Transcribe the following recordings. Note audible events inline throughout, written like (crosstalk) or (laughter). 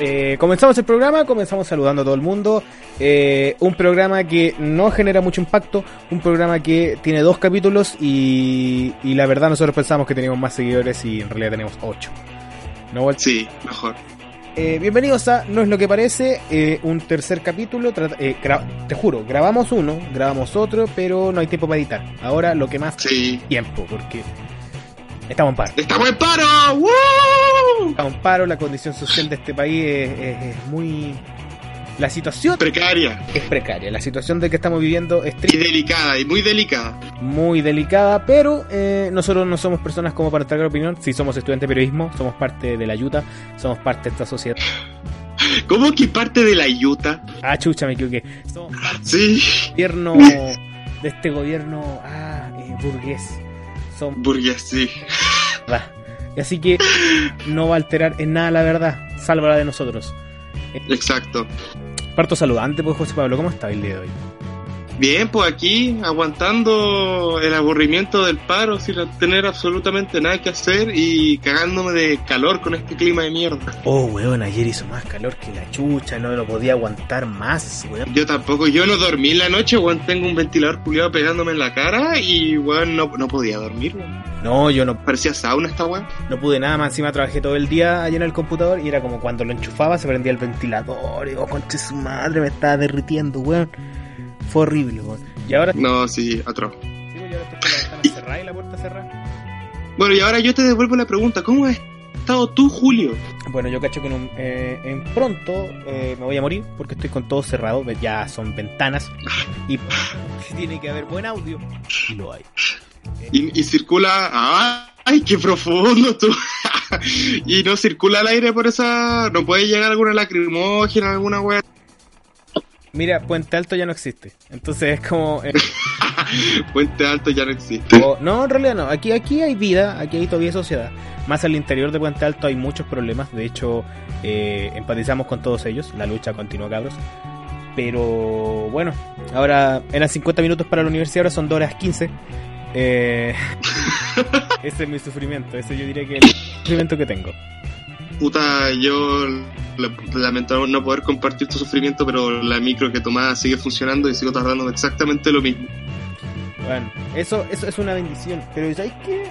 Eh, comenzamos el programa, comenzamos saludando a todo el mundo. Eh, un programa que no genera mucho impacto, un programa que tiene dos capítulos y, y la verdad nosotros pensamos que teníamos más seguidores y en realidad tenemos ocho. ¿No, Walt? Sí, mejor. Eh, bienvenidos a No es lo que parece, eh, un tercer capítulo. Eh, te juro, grabamos uno, grabamos otro, pero no hay tiempo para editar. Ahora lo que más sí. tiempo, porque estamos en paro. ¡Estamos en paro! ¡Woo! Estamos en paro, la condición social de este país es, es, es muy la situación precaria. Es precaria. La situación de que estamos viviendo es triste. Y delicada, y muy delicada. Muy delicada, pero eh, nosotros no somos personas como para entregar opinión. Si somos estudiantes de periodismo, somos parte de la ayuda, somos parte de esta sociedad. ¿Cómo que parte de la ayuda? Ah, chucha, me equivoqué. Somos parte sí. del gobierno, de este gobierno ah, eh, burgués. Somos... Burgués, sí. (laughs) Va. Y así que no va a alterar en nada la verdad, salva la de nosotros. Exacto. Parto saludante, pues José Pablo, ¿cómo está el día de hoy? Bien, pues aquí aguantando el aburrimiento del paro sin tener absolutamente nada que hacer y cagándome de calor con este clima de mierda. Oh, weón, ayer hizo más calor que la chucha, no lo podía aguantar más, weón. Yo tampoco, yo no dormí la noche, weón, tengo un ventilador culiado pegándome en la cara y, weón, no, no podía dormir, weón. No, yo no. Parecía sauna esta weón. No pude nada más, encima trabajé todo el día allá en el computador y era como cuando lo enchufaba se prendía el ventilador y, oh, conche su madre, me estaba derritiendo, weón. Fue horrible, weón. Y ahora. No, sí. Sí, pues, yo ahora estoy con la ventana cerrada y la puerta cerrada. Bueno, y ahora yo te devuelvo la pregunta: ¿cómo has estado tú, Julio? Bueno, yo cacho que en, un, eh, en pronto eh, me voy a morir porque estoy con todo cerrado. Ya son ventanas (laughs) y tiene que haber buen audio y lo hay. Y, y circula. ¡Ay, qué profundo tú! (laughs) y no circula el aire por esa. No puede llegar alguna lacrimógena, alguna wea. Mira, Puente Alto ya no existe. Entonces es como. Eh... (laughs) Puente Alto ya no existe. O, no, en realidad no. Aquí, aquí hay vida, aquí hay todavía sociedad. Más al interior de Puente Alto hay muchos problemas. De hecho, eh, empatizamos con todos ellos. La lucha continúa, cabros. Pero bueno, ahora eran 50 minutos para la universidad, ahora son 2 horas 15. Eh, (laughs) ese es mi sufrimiento. Ese yo diría que es el sufrimiento que tengo. Puta, yo lamento no poder compartir tu sufrimiento, pero la micro que tomaba sigue funcionando y sigo tardando exactamente lo mismo. Bueno, eso, eso es una bendición, pero ¿sabes qué?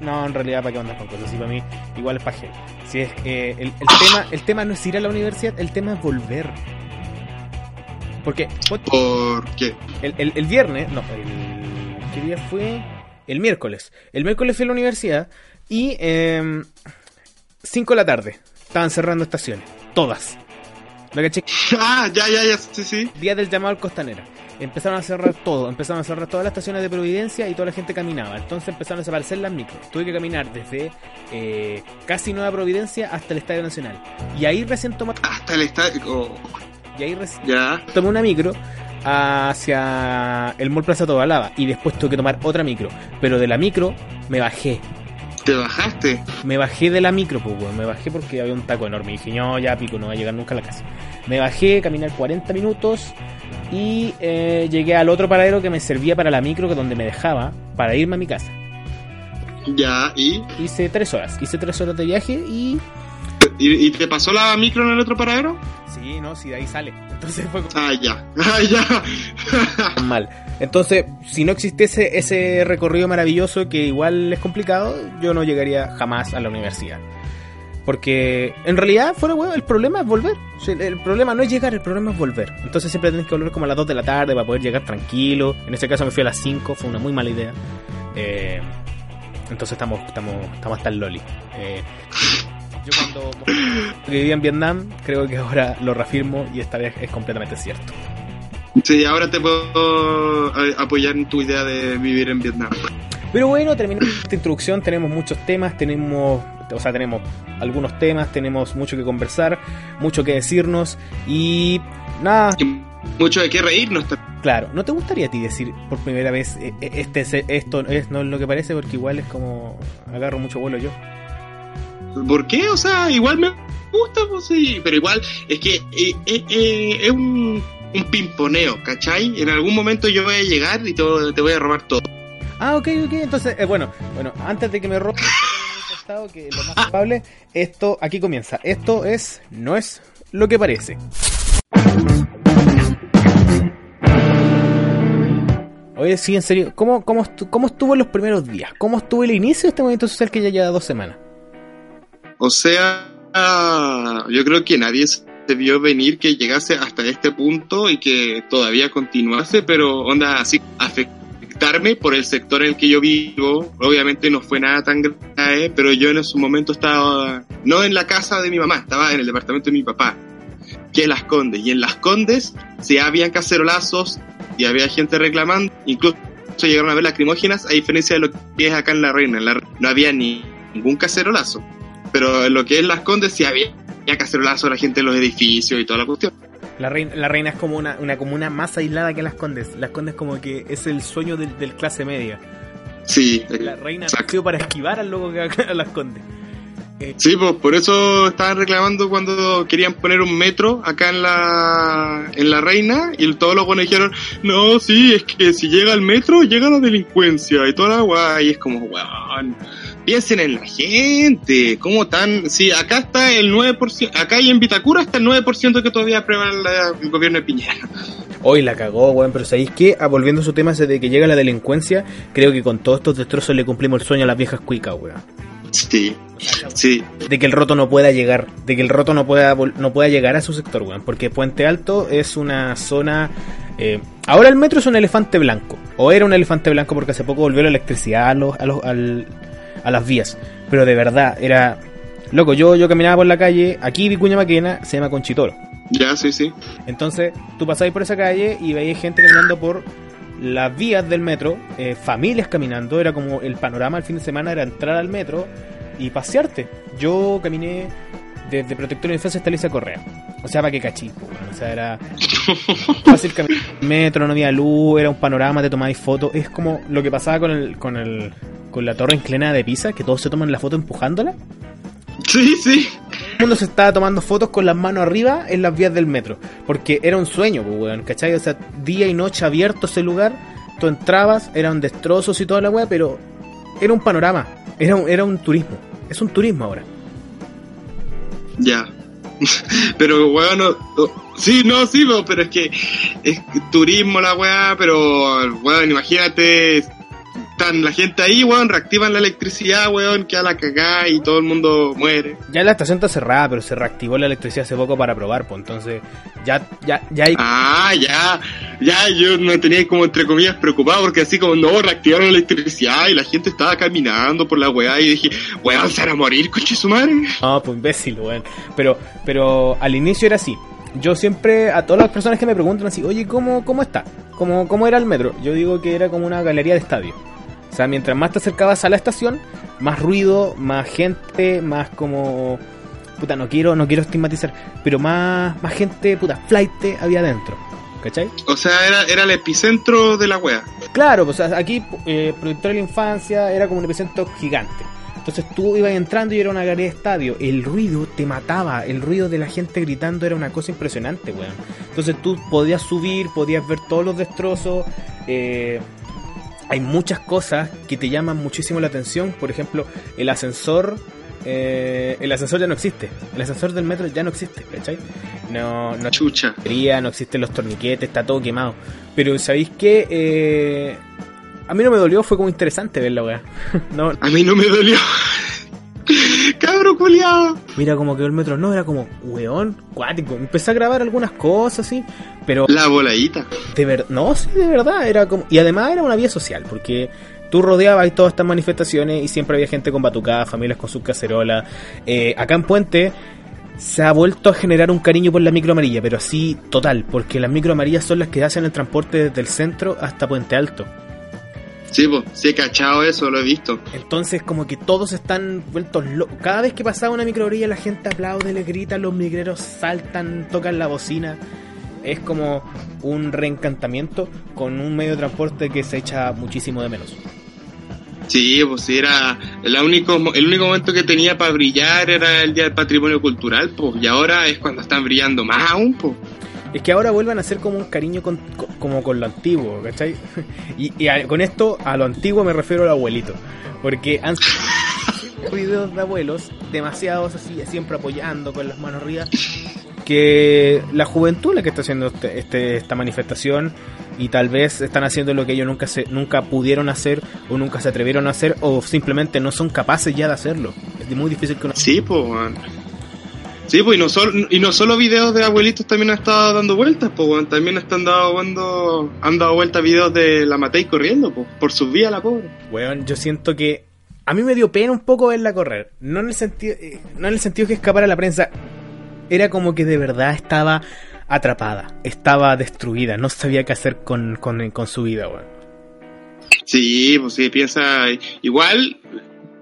No, en realidad, ¿para qué andas con cosas? así para mí, igual es paje. Si es que el, el, tema, el tema no es ir a la universidad, el tema es volver. Porque. ¿Por qué? El, el, el viernes, no, el. ¿Qué día fue? El miércoles. El miércoles fui a la universidad y. Eh, 5 de la tarde. Estaban cerrando estaciones. Todas. ¿Me caché? (laughs) Ah, ya, ya, ya, sí, sí. Día del llamado al Costanera. Empezaron a cerrar todo. Empezaron a cerrar todas las estaciones de Providencia y toda la gente caminaba. Entonces empezaron a desaparecer las micros. Tuve que caminar desde eh, casi Nueva Providencia hasta el Estadio Nacional. Y ahí recién tomé... Hasta el estadio... Oh. Y ahí recién ya. tomé una micro hacia el Mall Plaza Tobalaba. Y después tuve que tomar otra micro. Pero de la micro me bajé. ¿Te bajaste? Me bajé de la micro, pues, weón. Me bajé porque había un taco enorme. Y dije, no, ya pico, no va a llegar nunca a la casa. Me bajé, caminé 40 minutos y eh, llegué al otro paradero que me servía para la micro, que donde me dejaba, para irme a mi casa. Ya, ¿y? Hice tres horas. Hice tres horas de viaje y... ¿Y, y te pasó la micro en el otro paradero? Sí, no, sí, de ahí sale. (laughs) Entonces fue como... Ah, ya. (laughs) Ah, ya. (laughs) Mal. Entonces, si no existiese ese recorrido maravilloso que igual es complicado, yo no llegaría jamás a la universidad. Porque en realidad, fuera huevo, el problema es volver. O sea, el problema no es llegar, el problema es volver. Entonces siempre tienes que volver como a las 2 de la tarde para poder llegar tranquilo. En este caso me fui a las 5, fue una muy mala idea. Eh, entonces estamos, estamos, estamos hasta el loli. Eh, yo cuando vivía en Vietnam, creo que ahora lo reafirmo y esta vez es completamente cierto. Sí, ahora te puedo apoyar en tu idea de vivir en Vietnam. Pero bueno, terminamos esta introducción, tenemos muchos temas, tenemos, o sea, tenemos algunos temas, tenemos mucho que conversar, mucho que decirnos y nada. Y mucho de qué reírnos. Claro, ¿no te gustaría a ti decir por primera vez eh, eh, este es- esto es no es lo que parece? Porque igual es como agarro mucho vuelo yo. ¿Por qué? O sea, igual me gusta, pues sí, pero igual es que eh, eh, eh, es un, un pimponeo, ¿cachai? En algún momento yo voy a llegar y te, voy a robar todo. Ah, ok, ok, entonces, bueno, bueno, antes de que me robe que lo más probable, esto aquí comienza. Esto es, no es lo que parece. Oye, sí, en serio, ¿cómo, cómo, estu- ¿cómo estuvo los primeros días? ¿Cómo estuvo el inicio de este movimiento social que ya lleva dos semanas? O sea, yo creo que nadie se vio venir que llegase hasta este punto y que todavía continuase, pero onda así afectarme por el sector en el que yo vivo. Obviamente no fue nada tan grave, pero yo en su momento estaba no en la casa de mi mamá, estaba en el departamento de mi papá, que es Las Condes. Y en Las Condes se habían cacerolazos y había gente reclamando, incluso llegaron a ver lacrimógenas, a diferencia de lo que es acá en La Reina. En la, no había ni ningún cacerolazo pero en lo que es Las Condes sí había, había cacerolazo a la gente en los edificios y toda la cuestión. La reina, la reina es como una, una comuna más aislada que Las Condes. Las Condes como que es el sueño del, del clase media. Sí, La reina exacto. nació para esquivar al loco que a (laughs) Las Condes. Eh, Sí, pues por eso estaban reclamando cuando querían poner un metro acá en la en la reina y todos los buenos dijeron, no, sí, es que si llega el metro llega la delincuencia y toda la guay, y es como, weón, piensen en la gente, ¿cómo tan? Sí, acá está el 9%, acá y en Vitacura está el 9% que todavía aprueba el gobierno de Piñera. Hoy la cagó, weón, pero ¿sabéis qué? Ah, volviendo a su tema ese de que llega la delincuencia, creo que con todos estos destrozos le cumplimos el sueño a las viejas cuicas, weón. Sí, sí, De que el roto no pueda llegar, de que el roto no pueda no pueda llegar a su sector, weón, porque Puente Alto es una zona... eh, ahora el metro es un elefante blanco, o era un elefante blanco porque hace poco volvió la electricidad a, los, a, los- al- a las vías, pero de verdad, era... Loco, yo, yo caminaba por la calle, aquí Vicuña Maquena, se llama Conchitoro. ya, sí, sí. Entonces, tú pasabas por esa calle y veías gente caminando por las vías del metro, eh, familias caminando, era como el panorama el fin de semana, era entrar al metro y pasearte. Yo caminé desde Protector de Infancia hasta Alicia Correa. O sea, para que cachí, po, weón. O sea, era (laughs) fácil caminar metro, no había luz, era un panorama, te tomabais fotos. Es como lo que pasaba con el, con el, con la torre inclinada de Pisa, que todos se toman la foto empujándola. Sí, sí. Todo el mundo se estaba tomando fotos con las manos arriba en las vías del metro. Porque era un sueño, pues, weón, ¿cachai? O sea, día y noche abierto ese lugar. Tú entrabas, eran destrozos y toda la weá, pero era un panorama. Era un, era un turismo. Es un turismo ahora. Ya. (laughs) pero, weón, no, no- sí, no, sí, no, pero es que es turismo la weá, pero, weón, imagínate, están la gente ahí, weón, reactivan la electricidad, weón, que a la cagá y todo el mundo muere. Ya la estación está cerrada, pero se reactivó la electricidad hace poco para probar, pues entonces ya, ya, ya hay... Ah, ya, ya, yo me tenía como entre comillas preocupado porque así como no reactivaron la electricidad y la gente estaba caminando por la weá y dije, weón, se van a morir, coche su madre. No, pues imbécil, weón. Pero, pero al inicio era así. Yo siempre, a todas las personas que me preguntan así, oye, ¿cómo, cómo está? ¿Cómo, ¿Cómo era el metro? Yo digo que era como una galería de estadio. O sea, mientras más te acercabas a la estación, más ruido, más gente, más como... Puta, no quiero, no quiero estigmatizar, pero más, más gente, puta, flight había adentro. ¿Cachai? O sea, era, era el epicentro de la weá. Claro, pues aquí, eh, Proyector de la Infancia era como un epicentro gigante. Entonces tú ibas entrando y era una galería de estadio. El ruido te mataba. El ruido de la gente gritando era una cosa impresionante, weón. Entonces tú podías subir, podías ver todos los destrozos. eh, hay muchas cosas que te llaman muchísimo la atención. Por ejemplo, el ascensor. eh, el ascensor ya no existe. El ascensor del metro ya no existe, ¿cachai? No, no Chucha. no existen los torniquetes, está todo quemado. Pero ¿sabéis qué? Eh, a mí no me dolió, fue como interesante ver la weá. (laughs) no, A mí no me dolió. (laughs) Cabro culiado. mira cómo quedó el metro. No, era como, weón, cuático. Empecé a grabar algunas cosas, sí. Pero La voladita. de verdad, no, sí, de verdad, era como. Y además era una vía social, porque tú rodeabas todas estas manifestaciones y siempre había gente con batucadas, familias con sus cacerolas. Eh, acá en Puente, se ha vuelto a generar un cariño por la micro amarilla, pero así total, porque las micro amarillas son las que hacen el transporte desde el centro hasta Puente Alto. Sí, pues, sí he cachado eso, lo he visto. Entonces, como que todos están vueltos locos. Cada vez que pasaba una microorilla, la gente aplaude, le grita, los migreros saltan, tocan la bocina. Es como un reencantamiento con un medio de transporte que se echa muchísimo de menos. Sí, pues era el único, el único momento que tenía para brillar era el Día del Patrimonio Cultural, pues, y ahora es cuando están brillando más aún, pues. Es que ahora vuelvan a ser como un cariño con, como con lo antiguo, ¿cachai? (laughs) Y, con esto, a lo antiguo me refiero al abuelito. Porque han (laughs) videos de abuelos, demasiados así, siempre apoyando con las manos arriba, que la juventud la que está haciendo este, este, esta manifestación y tal vez están haciendo lo que ellos nunca se, nunca pudieron hacer o nunca se atrevieron a hacer o simplemente no son capaces ya de hacerlo. Es muy difícil que una... Sí, pues, Sí, pues y no, solo, y no solo videos de abuelitos también han estado dando vueltas, pues también están dando, han dado vueltas videos de la Matei corriendo, pues, por su vía la pobre. Weón, yo siento que a mí me dio pena un poco verla correr, no en el sentido, eh, no en el sentido que escapara la prensa, era como que de verdad estaba atrapada, estaba destruida, no sabía qué hacer con, con, con su vida, weón. Sí, pues sí, piensa, igual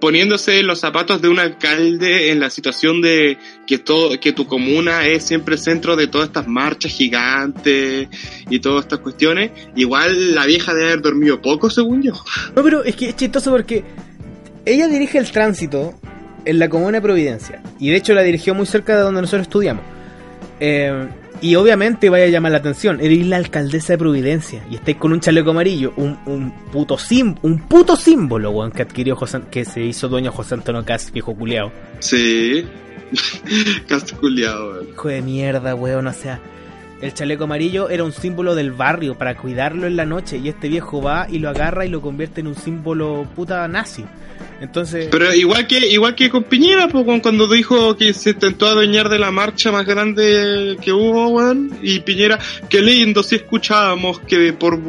poniéndose en los zapatos de un alcalde en la situación de que todo que tu comuna es siempre centro de todas estas marchas gigantes y todas estas cuestiones, igual la vieja debe haber dormido poco, según yo. No, pero es que es chistoso porque ella dirige el tránsito en la comuna de Providencia y de hecho la dirigió muy cerca de donde nosotros estudiamos. Eh, y obviamente vaya a llamar la atención. Eres la alcaldesa de Providencia y estáis con un chaleco amarillo, un, un puto sim, un puto símbolo, weón, que adquirió José, que se hizo dueño José Antonio Cas, viejo culeado. Sí. (laughs) Cas culeado, weón. Hijo de mierda, weón, o sea, el chaleco amarillo era un símbolo del barrio para cuidarlo en la noche y este viejo va y lo agarra y lo convierte en un símbolo puta nazi. Entonces. Pero igual que igual que con Piñera, pues, cuando dijo que se intentó adueñar de la marcha más grande que hubo, weón, y Piñera, qué lindo si escuchábamos que por,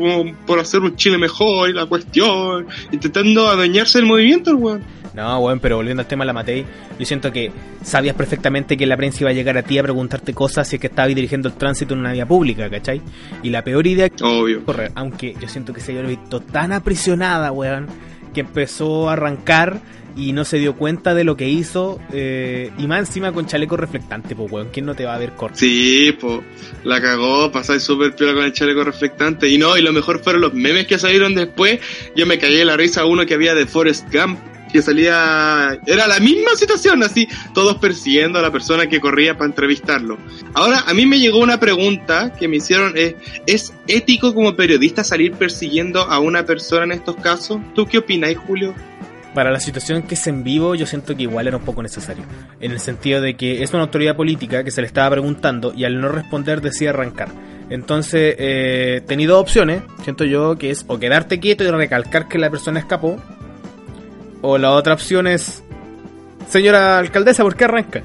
por hacer un Chile mejor y la cuestión, intentando adueñarse del movimiento, weón. No, bueno, pero volviendo al tema de la Matei, yo siento que sabías perfectamente que la prensa iba a llegar a ti a preguntarte cosas si es que estabas dirigiendo el tránsito en una vía pública, ¿cachai? Y la peor idea Obvio. correr, aunque yo siento que se había visto tan aprisionada, weón, que empezó a arrancar y no se dio cuenta de lo que hizo eh, y más encima con chaleco reflectante, pues weón, ¿quién no te va a ver corto? Sí, pues la cagó, pasáis súper piola con el chaleco reflectante y no, y lo mejor fueron los memes que salieron después, yo me caí de la risa uno que había de Forrest Gump que salía, era la misma situación, así, todos persiguiendo a la persona que corría para entrevistarlo. Ahora, a mí me llegó una pregunta que me hicieron, es, ¿es ético como periodista salir persiguiendo a una persona en estos casos? ¿Tú qué opináis, Julio? Para la situación que es en vivo, yo siento que igual era un poco necesario. En el sentido de que es una autoridad política que se le estaba preguntando y al no responder decía arrancar. Entonces, eh, tenido opciones, siento yo que es o quedarte quieto y recalcar que la persona escapó, o la otra opción es, señora alcaldesa, ¿por qué arranca?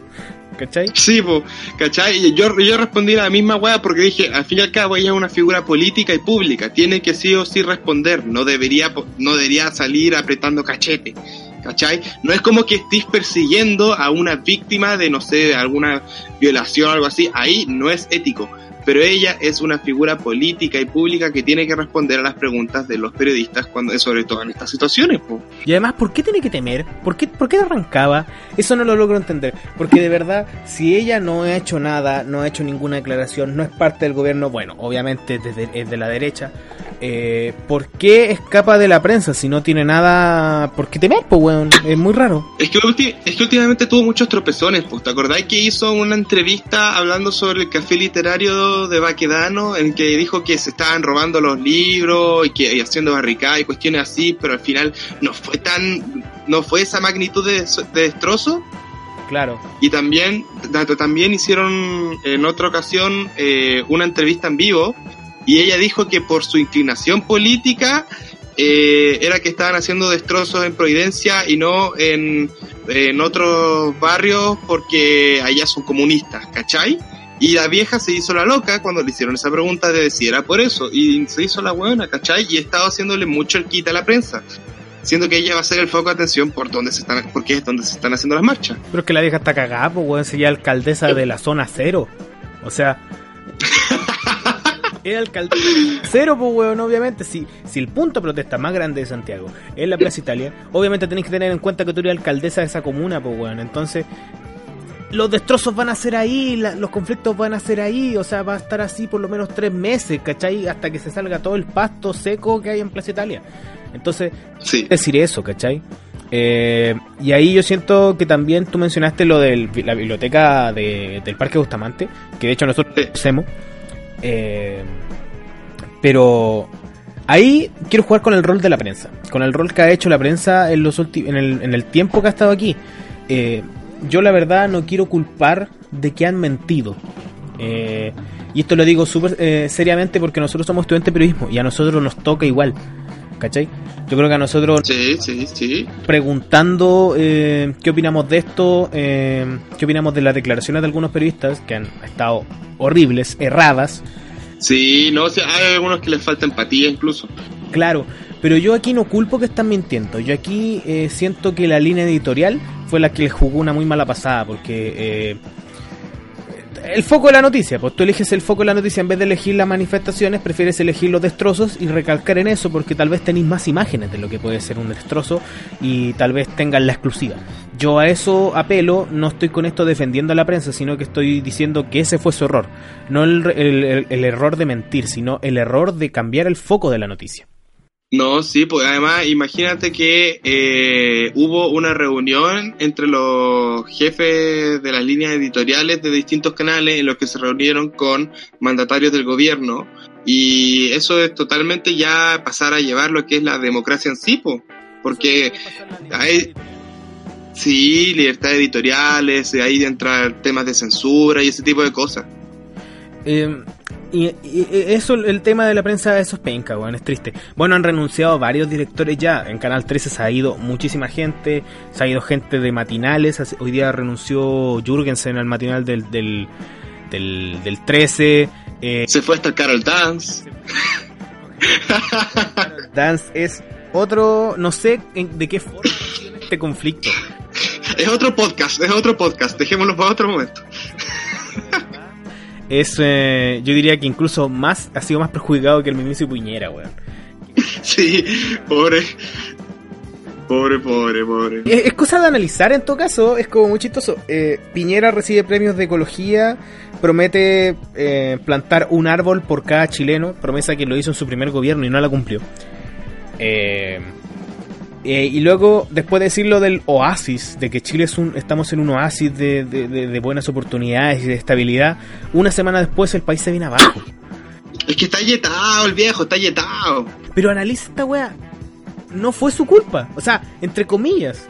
¿Cachai? Sí, pues, ¿cachai? Yo, yo respondí la misma weá porque dije, al fin y al cabo ella es una figura política y pública, tiene que sí o sí responder, no debería, no debería salir apretando cachete. ¿Cachai? No es como que estés persiguiendo a una víctima de, no sé, de alguna violación o algo así. Ahí no es ético pero ella es una figura política y pública que tiene que responder a las preguntas de los periodistas cuando sobre todo en estas situaciones. Y además, ¿por qué tiene que temer? ¿Por qué, ¿Por qué arrancaba? Eso no lo logro entender. Porque de verdad, si ella no ha hecho nada, no ha hecho ninguna declaración, no es parte del gobierno, bueno, obviamente desde, es de la derecha, eh, ¿por qué escapa de la prensa si no tiene nada por qué temer? Pues, weón, es muy raro. Es que, es que últimamente tuvo muchos tropezones, pues, ¿te acordáis que hizo una entrevista hablando sobre el café literario de Baquedano en que dijo que se estaban robando los libros y que haciendo barricadas y cuestiones así, pero al final no fue tan, no fue esa magnitud de, destrozo. Claro. Y también, también hicieron en otra ocasión eh, una entrevista en vivo y ella dijo que por su inclinación política eh, era que estaban haciendo destrozos en Providencia y no en, en otros barrios porque allá son comunistas, ¿cachai? Y la vieja se hizo la loca cuando le hicieron esa pregunta de si era por eso. Y se hizo la buena, ¿cachai? Y estaba haciéndole mucho el quita a la prensa. siendo que ella va a ser el foco de atención por donde se están, porque es donde se están haciendo las marchas. Pero es que la vieja está cagada, pues, weón, sería alcaldesa de la zona cero. O sea. Era alcaldesa cero, pues, weón, obviamente. Si, si el punto de protesta más grande de Santiago es la Plaza Italia, obviamente tenéis que tener en cuenta que tú eres alcaldesa de esa comuna, pues, weón. Entonces, los destrozos van a ser ahí, los conflictos van a ser ahí, o sea, va a estar así por lo menos tres meses, ¿cachai? Hasta que se salga todo el pasto seco que hay en Plaza Italia. Entonces, Sí. decir eso, ¿cachai? Eh, y ahí yo siento que también tú mencionaste lo de la biblioteca de- del Parque Bustamante, que de hecho nosotros Sí. Eh, pero ahí quiero jugar con el rol de la prensa, con el rol que ha hecho la prensa en, los en, el, en el tiempo que ha estado aquí. Eh, yo la verdad no quiero culpar de que han mentido. Eh, y esto lo digo súper eh, seriamente porque nosotros somos estudiantes de periodismo y a nosotros nos toca igual. ¿Cachai? Yo creo que a nosotros Sí, sí, sí. preguntando eh, qué opinamos de esto, eh, qué opinamos de las declaraciones de algunos periodistas que han estado horribles, erradas, Sí, no, hay algunos que les falta empatía incluso. claro, pero yo aquí no culpo que están mintiendo, yo aquí eh, siento que la línea editorial fue la que les jugó una muy mala pasada, porque eh, el foco de la noticia, pues tú eliges el foco de la noticia en vez de elegir las manifestaciones, prefieres elegir los destrozos y recalcar en eso porque tal vez tenéis más imágenes de lo que puede ser un destrozo y tal vez tengan la exclusiva. Yo a eso apelo, no estoy con esto defendiendo a la prensa, sino que estoy diciendo que ese fue su error. No el, el- error de mentir, sino el error de cambiar el foco de la noticia. No, sí, pues además imagínate que eh, hubo una reunión entre los jefes de las líneas editoriales de distintos canales en los que se reunieron con mandatarios del gobierno y eso es totalmente ya pasar a llevar lo que es la democracia en sí, po, porque hay, sí, libertad editoriales, ahí entran temas de censura y ese tipo de cosas. Eh, y, eso, el tema de la prensa, eso es penca, weón, es triste. Bueno, han renunciado varios directores ya. En Canal 13 se ha ido muchísima gente, se ha ido gente de matinales. Hoy día renunció Jurgensen al matinal del, del, del, del 13. Eh, Se fue hasta Carol Dance. (laughs) Dance es otro, no sé de qué forma tiene este conflicto. Es otro podcast, es otro podcast, dejémoslo para otro momento. (laughs) Es, eh, yo diría que incluso más, ha sido más perjudicado que el mismísimo Piñera, weón. (laughs) Sí, pobre. Pobre, pobre, pobre. Es, es cosa de analizar en todo caso, es como muy chistoso. Eh, Piñera recibe premios de ecología, promete eh, plantar un árbol por cada chileno, promesa que lo hizo en su primer gobierno y no la cumplió. Eh, eh, y luego, después de decir lo del oasis, de que Chile es un, estamos en un oasis de, de- de- de buenas oportunidades y de estabilidad, una semana después el país se viene abajo. Es que está yetado el viejo, está yetado. Pero analiza esta weá. No fue su culpa. O sea, entre comillas.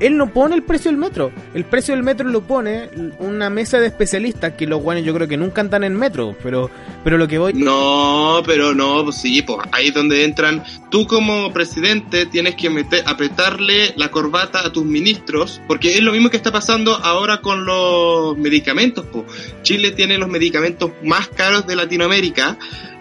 Él no pone el precio del metro. El precio del metro lo pone una mesa de especialistas que los guanes yo creo que nunca andan en metro. Pero, pero lo que voy. No, pero no, pues sí, pues ahí es donde entran. Tú como presidente tienes que meter, apretarle la corbata a tus ministros, porque es lo mismo que está pasando ahora con los medicamentos. Pues. Chile tiene los medicamentos más caros de Latinoamérica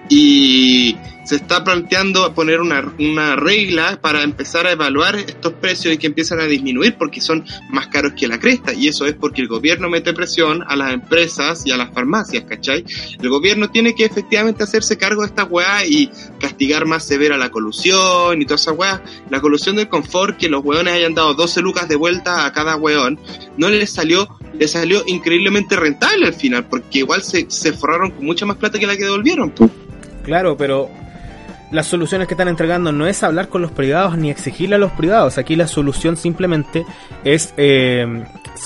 y se está planteando poner una, una regla para empezar a evaluar estos precios y que empiezan a disminuir porque son más caros que la cresta y eso es porque el gobierno mete presión a las empresas y a las farmacias, ¿cachai? El gobierno tiene que efectivamente hacerse cargo de esta weá y castigar más severa la colusión y toda esa weá. La colusión del confort, que los weones hayan dado 12 lucas de vuelta a cada weón, no les salió, les salió increíblemente rentable al final, porque igual se, se forraron con mucha más plata que la que devolvieron. Claro, pero las soluciones que están entregando no es hablar con los privados ni exigirle a los privados. Aquí la solución simplemente es eh,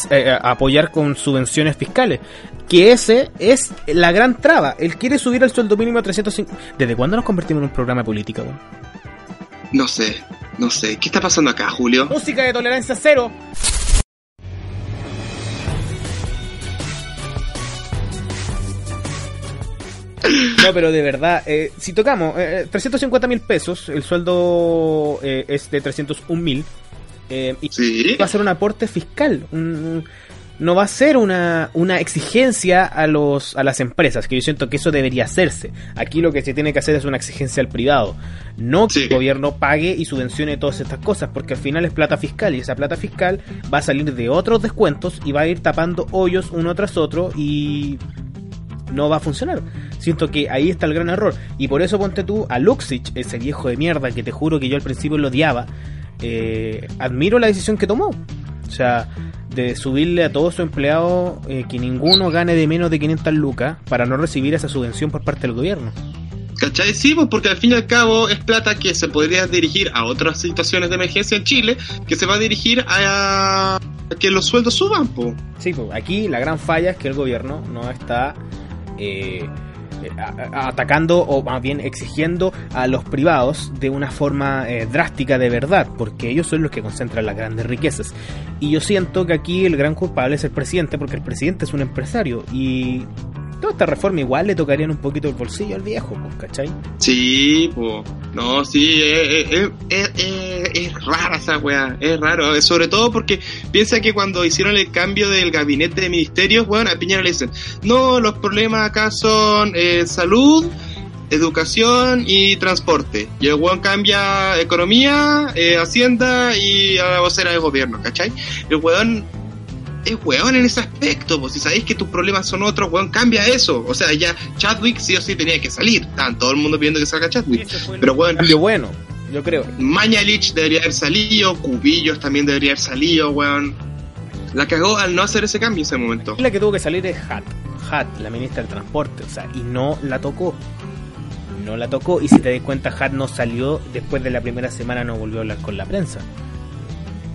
eh, apoyar con subvenciones fiscales. Que ese es la gran traba. Él quiere subir el sueldo mínimo a 350. ¿Desde cuándo nos convertimos en un programa de política, weón? No sé, no sé. ¿Qué está pasando acá, Julio? Música de tolerancia cero. No, pero de verdad, eh, si tocamos eh, 350 mil pesos, el sueldo eh, es de 301 mil, eh, y Sí. va a ser un aporte fiscal. un- no va a ser una, una exigencia a, los, a las empresas, que yo siento que eso debería hacerse. Aquí lo que se tiene que hacer es una exigencia al privado, no que el gobierno pague y subvencione todas estas cosas, porque al final es plata fiscal y esa plata fiscal va a salir de otros descuentos y va a ir tapando hoyos uno tras otro y no va a funcionar. Siento que ahí está el gran error. Y por eso ponte tú a Luxich, ese viejo de mierda que te juro que yo al principio lo odiaba. Eh, admiro la decisión que tomó. O sea, de subirle a todos sus empleados eh, que ninguno gane de menos de 500 lucas para no recibir esa subvención por parte del gobierno. ¿Cachai? Sí, pues porque al fin y al cabo es plata que se podría dirigir a otras situaciones de emergencia en Chile, que se va a dirigir a, que los sueldos suban, pues. Sí, pues aquí la gran falla es que el gobierno no está eh, atacando o más bien exigiendo a los privados de una forma eh, drástica de verdad, porque ellos son los que concentran las grandes riquezas. Y yo siento que aquí el gran culpable es el presidente, porque el presidente es un empresario y toda esta reforma igual le tocarían un poquito el bolsillo al viejo, pues, ¿cachai? Sí, pues, no, sí, es, es, rara esa weá, es raro, sobre todo porque piensa que cuando hicieron el cambio del gabinete de ministerios, bueno, a Piñera le dicen, no, los problemas acá son eh, salud, educación y transporte. Y el weón cambia economía, eh, hacienda y a la vocera del gobierno, ¿cachai? El weón es weón en ese aspecto, pues si sabéis que tus problemas son otros, weón, cambia eso. O sea, ya Chadwick sí o sí tenía que salir. Estaban todo el mundo pidiendo que salga Chadwick. Pero weón. Cambio bueno, yo creo. Mañalich debería haber salido, Cubillos también debería haber salido, weón. La cagó al no hacer ese cambio en ese momento. La que tuvo que salir es Hat. Hat, la ministra del Transporte, o sea, y no la tocó. No la tocó, y si te das cuenta, Hat no salió después de la primera semana, no volvió a hablar con la prensa.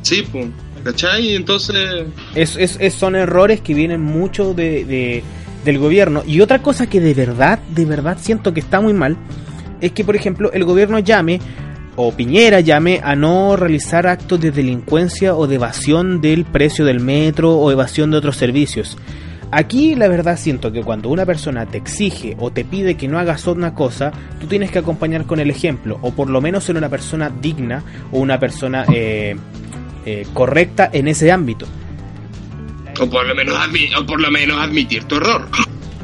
Sí, pues. ¿Cachai? Entonces... Es, es, son errores que vienen mucho de, del gobierno. Y otra cosa que de verdad, de verdad siento que está muy mal, es que, por ejemplo, el gobierno llame, o Piñera llame, a no realizar actos de delincuencia o de evasión del precio del metro o evasión de otros servicios. Aquí la verdad siento que cuando una persona te exige o te pide que no hagas una cosa, tú tienes que acompañar con el ejemplo, o por lo menos ser una persona digna o una persona eh, eh, correcta en ese ámbito. O por, lo menos por lo menos admitir tu error.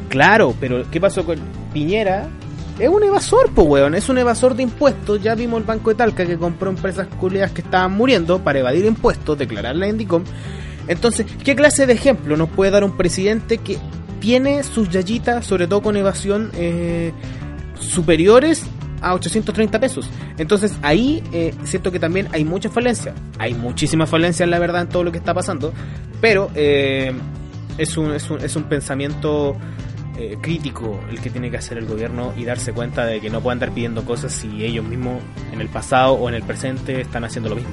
Claro, pero ¿qué pasó con Piñera? Es un evasor, pues, weón. Es un evasor de impuestos. Ya vimos el Banco de Talca que compró empresas culiadas que estaban muriendo para evadir impuestos, declararla en DICOM. Entonces, ¿qué clase de ejemplo nos puede dar un presidente que tiene sus yayitas, sobre todo con evasión, eh, superiores a 830 pesos. Entonces ahí eh, siento que también hay mucha falencia. Hay muchísimas falencias, la verdad, en todo lo que está pasando. Pero eh, es, un, es, un, es un pensamiento eh, crítico el que tiene que hacer el gobierno y darse cuenta de que no pueden andar pidiendo cosas si ellos mismos en el pasado o en el presente están haciendo lo mismo.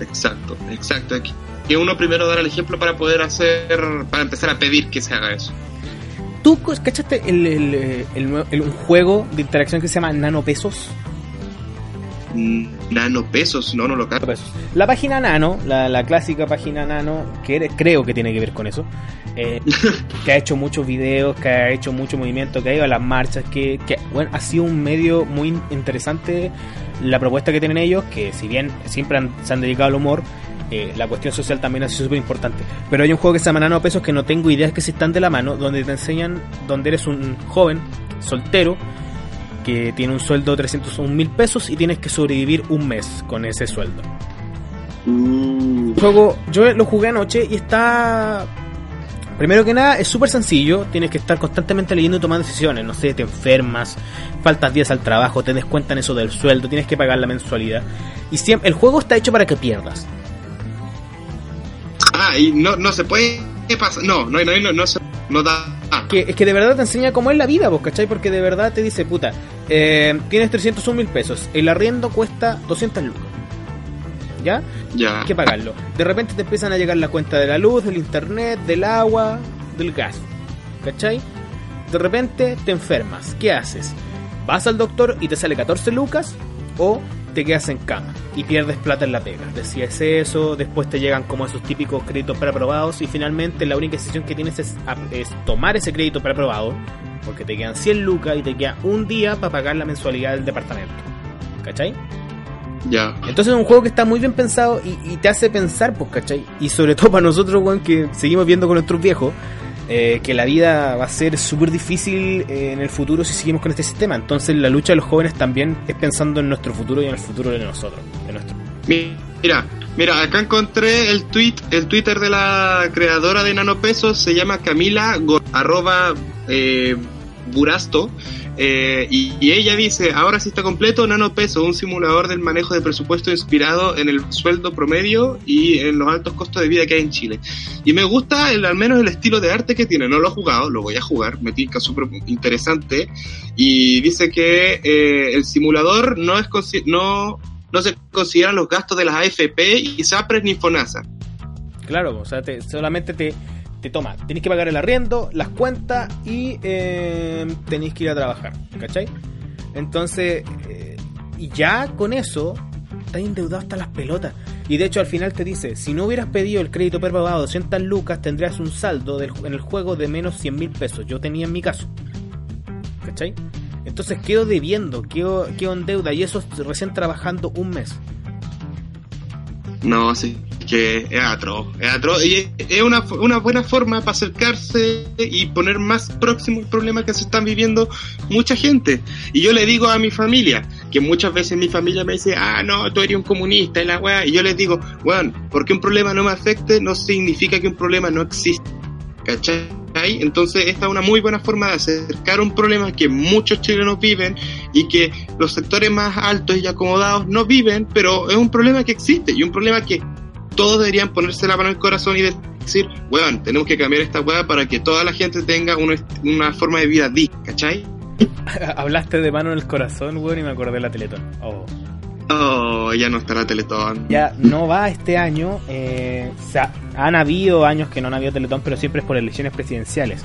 Exacto, exacto. Aquí. Que uno primero dar el ejemplo para poder hacer, para empezar a pedir que se haga eso. ¿Tú cachaste el, el, un juego de interacción que se llama Nanopesos? Mm, nanopesos, no, no lo cacho. La página Nano, la, clásica página Nano, que creo que tiene que ver con eso, eh, (laughs) que ha hecho muchos videos, que ha hecho mucho movimiento, que ha ido a las marchas, que, que bueno, ha sido un medio muy interesante la propuesta que tienen ellos, que si bien siempre se han dedicado al humor, eh, la cuestión social también ha sido súper importante. Pero hay un juego que se llama Nano Pesos que no tengo ideas que se están de la mano, donde te enseñan, donde eres un joven, soltero, que tiene un sueldo de 301 mil pesos y tienes que sobrevivir un mes con ese sueldo. Mm. Juego, yo lo jugué anoche y está... Primero que nada, es súper sencillo, tienes que estar constantemente leyendo y tomando decisiones, no sé, te enfermas, faltas días al trabajo, te descuentan eso del sueldo, tienes que pagar la mensualidad. Y siempre, el juego está hecho para que pierdas. Ah, y no, no se puede pasar. No, no, no, no, no, se, no da. Que, es que de verdad te enseña cómo es la vida, vos, ¿cachai? Porque de verdad te dice, puta, eh, tienes 301 mil pesos, el arriendo cuesta 200 lucas. ¿Ya? Ya. Hay que pagarlo. De repente te empiezan a llegar la cuenta de la luz, del internet, del agua, del gas. ¿Cachai? De repente te enfermas. ¿Qué haces? ¿Vas al doctor y te sale 14 lucas? ¿O te quedas en cama y pierdes plata en la pega. Decías eso, después te llegan como esos típicos créditos preaprobados y finalmente la única decisión que tienes es, tomar ese crédito preaprobado porque te quedan 100 lucas y te queda un día para pagar la mensualidad del departamento. ¿Cachai? Ya. Entonces es un juego que está muy bien pensado y, y te hace pensar, pues, ¿cachai? Y sobre todo para nosotros, weón, que seguimos viendo con nuestros viejos, eh, que la vida va a ser súper difícil eh, en el futuro si seguimos con este sistema. Entonces la lucha de los jóvenes también es pensando en nuestro futuro y en el futuro de nosotros. De nuestro. Mira, mira, acá encontré el tweet, el Twitter de la creadora de Nanopesos, se llama Camila arroba eh, Burasto. eh, y, ella dice, ahora sí está completo, Nanopeso, un simulador del manejo de presupuesto inspirado en el sueldo promedio y en los altos costos de vida que hay en Chile. Y me gusta el, al menos el estilo de arte que tiene, no lo he jugado, lo voy a jugar, me tinca súper interesante. Y dice que eh, el simulador no es no, no se consideran los gastos de las AFP y SAPRES ni FONASA. Claro, o sea, te- solamente te, te toma. Tenés que pagar el arriendo, las cuentas y eh, tenéis que ir a trabajar. ¿Cachai? Entonces, eh, y ya con eso, estás endeudado hasta las pelotas. Y de hecho, al final te dice: si no hubieras pedido el crédito prepagado de 200 lucas, tendrías un saldo en el juego de menos 100 mil pesos. Yo tenía en mi caso. ¿Cachai? Entonces quedo debiendo, quedo, quedo en deuda y eso recién trabajando un mes. No, sí, que es atroz, es atroz. Y es- una, una buena forma para acercarse y poner más próximo el problema que se están viviendo mucha gente. Y yo le digo a mi familia, que muchas veces mi familia me dice, ah, no, tú eres un comunista y la weá. Y yo les digo, bueno, porque un problema no me afecte no significa que un problema no existe. ¿Cachai? Entonces esta es una muy buena forma de acercar un problema que muchos chilenos viven y que los sectores más altos y acomodados no viven, pero es un problema que existe y un problema que todos deberían ponerse la mano en el corazón y decir, weón, tenemos que cambiar esta weá para que toda la gente tenga una, una forma de vida digna, ¿cachai? (laughs) Hablaste de mano en el corazón, weón, y me acordé de la Teletón. Oh. Oh, ya no está la Teletón. Ya no va este año. eh, o sea, han habido años que no han habido Teletón, pero siempre es por elecciones presidenciales.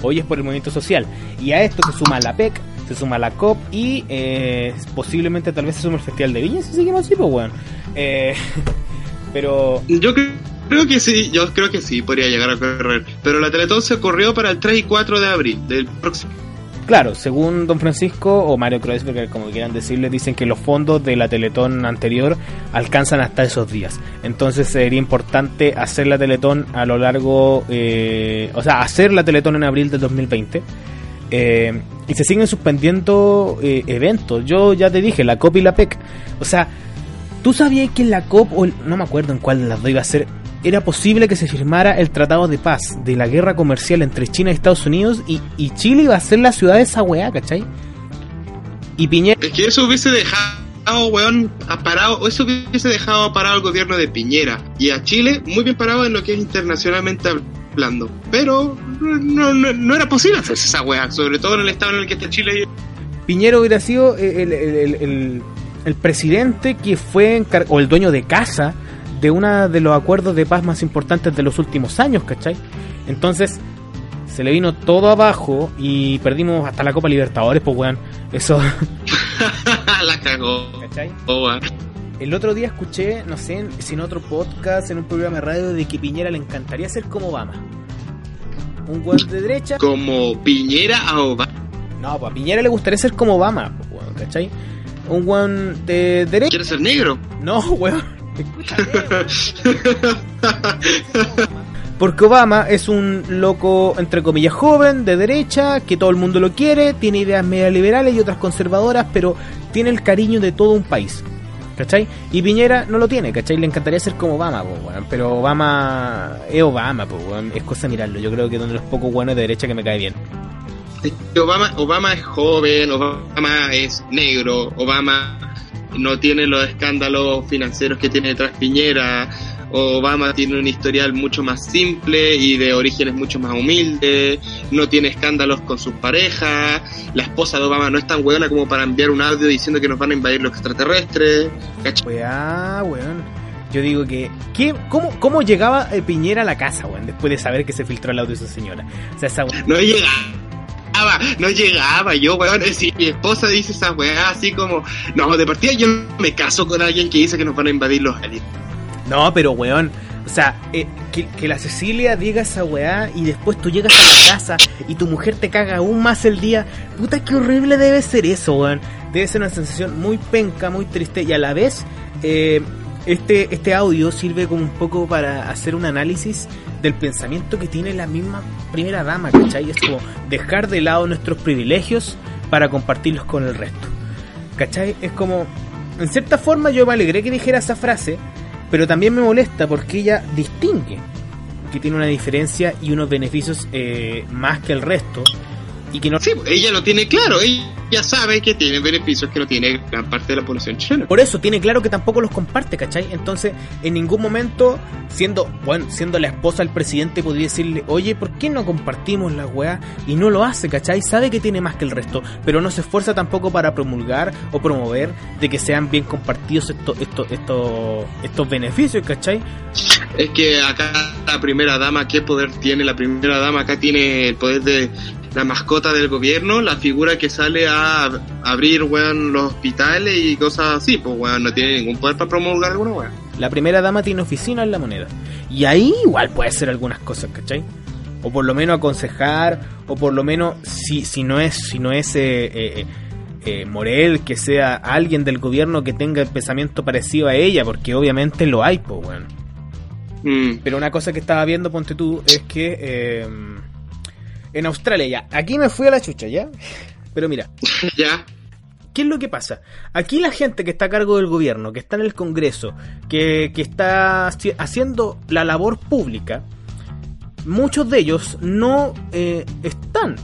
Hoy es por el movimiento social. Y a esto se suma la PEC, se suma la COP y eh, posiblemente tal vez se suma el Festival de Viña si seguimos así, pues weón. Eh, (laughs) pero Yo creo, creo que sí, yo creo que sí, podría llegar a correr. Pero la Teletón se corrió para el 3 y 4 de abril del próximo. Claro, según Don Francisco o Mario Kreuzberger, como quieran decirle, dicen que los fondos de la Teletón anterior alcanzan hasta esos días. Entonces sería importante hacer la Teletón a lo largo, eh, o sea, hacer la Teletón en abril del 2020. Eh, y se siguen suspendiendo eh, eventos. Yo ya te dije, la COP y la PEC. O sea, ¿tú sabías que en la COP, o el- no me acuerdo en cuál de las dos iba a ser, era posible que se firmara el tratado de paz de la guerra comercial entre China y Estados Unidos y, y Chile iba a ser la ciudad de esa weá, ¿cachai? Y Piñera... Es que eso hubiese dejado, weón, a parado, o eso hubiese dejado parado al gobierno de Piñera y a Chile muy bien parado en lo que es internacionalmente hablando. Pero no, no, no era posible hacerse esa weá, sobre todo en el estado en el que está Chile. Piñera hubiera sido el, el- el- el- el presidente que fue o el dueño de casa de uno de los acuerdos de paz más importantes de los últimos años, ¿cachai? Entonces se le vino todo abajo y perdimos hasta la Copa Libertadores, pues weón. Eso, (laughs) la cagó. ¿cachai? Oh. El otro día escuché, no sé, en otro podcast, en un programa de radio, de que Piñera le encantaría ser como Obama. Un weón de derecha. Como Piñera a Obama. No, pues a Piñera le gustaría ser como Obama, pues, weón, ¿cachai? Un weón de derecha. ¿Quiere ser negro? No, (laughs) weón. (laughs) Porque Obama es un loco, entre comillas, joven, de derecha, que todo el mundo lo quiere, tiene ideas media liberales y otras conservadoras, pero tiene el cariño de todo un país. ¿Cachai? Y Piñera no lo tiene, ¿cachai? Le encantaría ser como Obama, po, weón. Pero Obama es Obama, po, weón. Es cosa de mirarlo. Yo creo que es uno de los pocos buenos de derecha que me cae bien. Obama, Obama es joven, Obama es negro, Obama no tiene los escándalos financieros que tiene detrás Piñera, Obama tiene un historial mucho más simple y de orígenes mucho más humildes, no tiene escándalos con sus parejas, la esposa de Obama no es tan buena como para enviar un audio diciendo que nos van a invadir los extraterrestres. Weá, weón. Yo digo que. ¿qué, cómo, ¿Cómo llegaba eh, Piñera a la casa, weón? Después de saber que se filtró el audio de esa señora. O sea, esa no no llegaba, yo, weón, si mi esposa dice esa weá así como, no, de partida yo me caso con alguien que dice que nos van a invadir los aliens. No, pero weón. O sea, eh, que, que la Cecilia diga esa weá y después tú llegas a la casa y tu mujer te caga aún más el día. Puta, qué horrible debe ser eso, weón. debe ser una sensación muy penca, muy triste y a la vez eh, este, este audio sirve como un poco para hacer un análisis del pensamiento que tiene la misma primera dama, ¿cachai? Es como dejar de lado nuestros privilegios para compartirlos con el resto. ¿Cachai? Es como, en cierta forma yo me alegré que dijera esa frase, pero también me molesta porque ella distingue que tiene una diferencia y unos beneficios eh, más que el resto y que no... Sí, ella lo tiene claro, ella sabe que tiene beneficios que no tiene gran parte de la población chilena. Por eso tiene claro que tampoco los comparte, ¿cachai? Entonces, en ningún momento, siendo, bueno, siendo la esposa del presidente, podría decirle, oye, ¿por qué no compartimos la weá? Y no lo hace, ¿cachai? Sabe que tiene más que el resto, pero no se esfuerza tampoco para promulgar o promover de que sean bien compartidos estos, estos, estos, estos beneficios, ¿cachai? Es que acá la primera dama, ¿qué poder tiene? La primera dama acá tiene el poder de la mascota del gobierno, la figura que sale a abrir, weón, los hospitales y cosas así, pues, weón, no tiene ningún poder para promulgar alguna, weón. La primera dama tiene oficina en la moneda. Y ahí igual puede hacer algunas cosas, ¿cachai? O por lo menos aconsejar, o por lo menos, si, si no es, si no es eh, eh, eh, Morel, que sea alguien del gobierno que tenga el pensamiento parecido a ella, porque obviamente lo hay, pues, weón. Mm. Pero una cosa que estaba viendo, ponte tú, es que en Australia ya. Aquí me fui a la chucha, ¿ya? Pero mira. (laughs) ya. ¿Qué es lo que pasa? Aquí la gente que está a cargo del gobierno, que está en el Congreso, que, que está haciendo la labor pública, muchos de ellos no eh, están